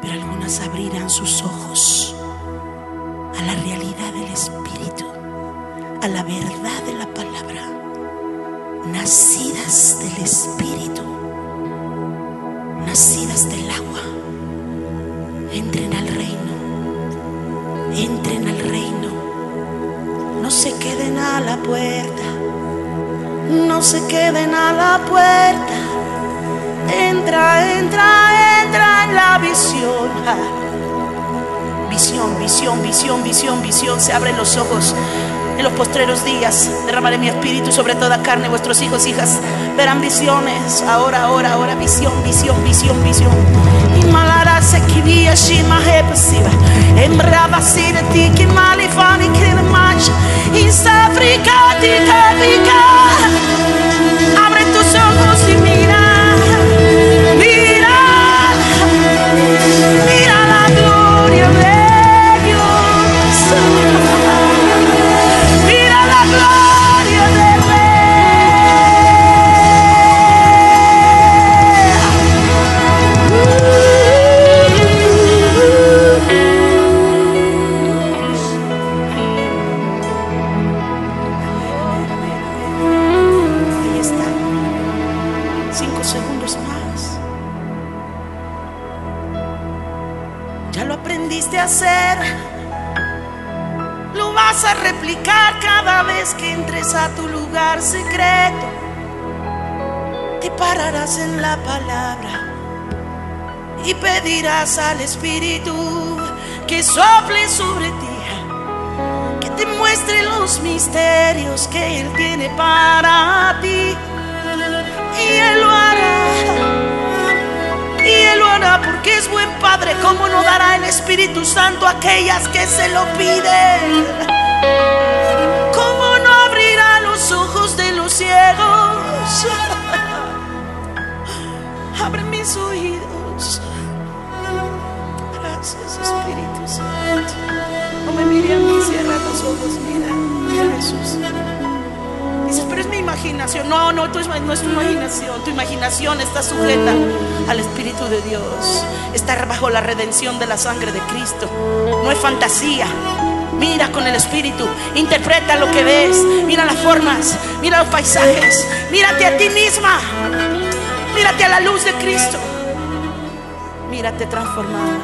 Pero algunas abrirán sus ojos a la realidad del Espíritu, a la verdad de la Se abren los ojos. En los postreros días derramaré mi espíritu sobre toda carne. Vuestros hijos, hijas verán visiones. Ahora, ahora, ahora. Visión, visión, visión, visión. Pararás en la palabra y pedirás al Espíritu que sople sobre ti, que te muestre los misterios que Él tiene para ti. Y Él lo hará. Y Él lo hará porque es buen Padre. ¿Cómo no dará el Espíritu Santo a aquellas que se lo piden? ¿Cómo no abrirá los ojos de los ciegos? Abre mis oídos. Gracias, Espíritu Santo. No me mire a mí, cierra los ojos. Mira, mira Jesús. Dices, pero es mi imaginación. No, no, tu- no es tu imaginación. Tu imaginación está sujeta al Espíritu de Dios. Está bajo la redención de la sangre de Cristo. No es fantasía. Mira con el Espíritu. Interpreta lo que ves. Mira las formas. Mira los paisajes. Mírate a ti misma. Mírate a la luz de Cristo. Mírate transformada.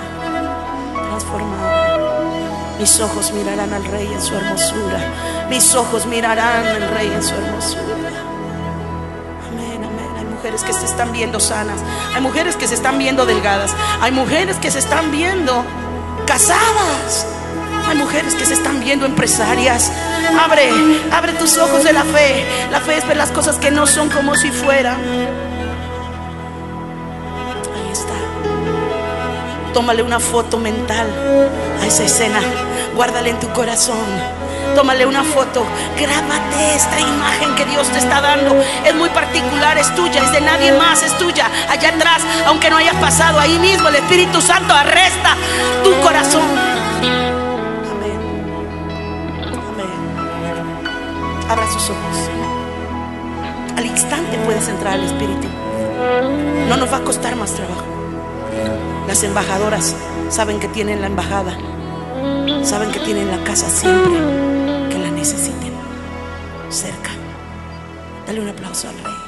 Transformada. Mis ojos mirarán al Rey en su hermosura. Mis ojos mirarán al Rey en su hermosura. Amén, amén. Hay mujeres que se están viendo sanas. Hay mujeres que se están viendo delgadas. Hay mujeres que se están viendo casadas. Hay mujeres que se están viendo empresarias. Abre, abre tus ojos de la fe. La fe es ver las cosas que no son como si fueran. Tómale una foto mental a esa escena. Guárdala en tu corazón. Tómale una foto. Grábate esta imagen que Dios te está dando. Es muy particular, es tuya, es de nadie más, es tuya. Allá atrás, aunque no hayas pasado ahí mismo, el Espíritu Santo arresta tu corazón. Amén. Amén. Abra sus ojos. Al instante puedes entrar al Espíritu. No nos va a costar más trabajo. Las embajadoras saben que tienen la embajada, saben que tienen la casa siempre que la necesiten cerca. Dale un aplauso al Rey.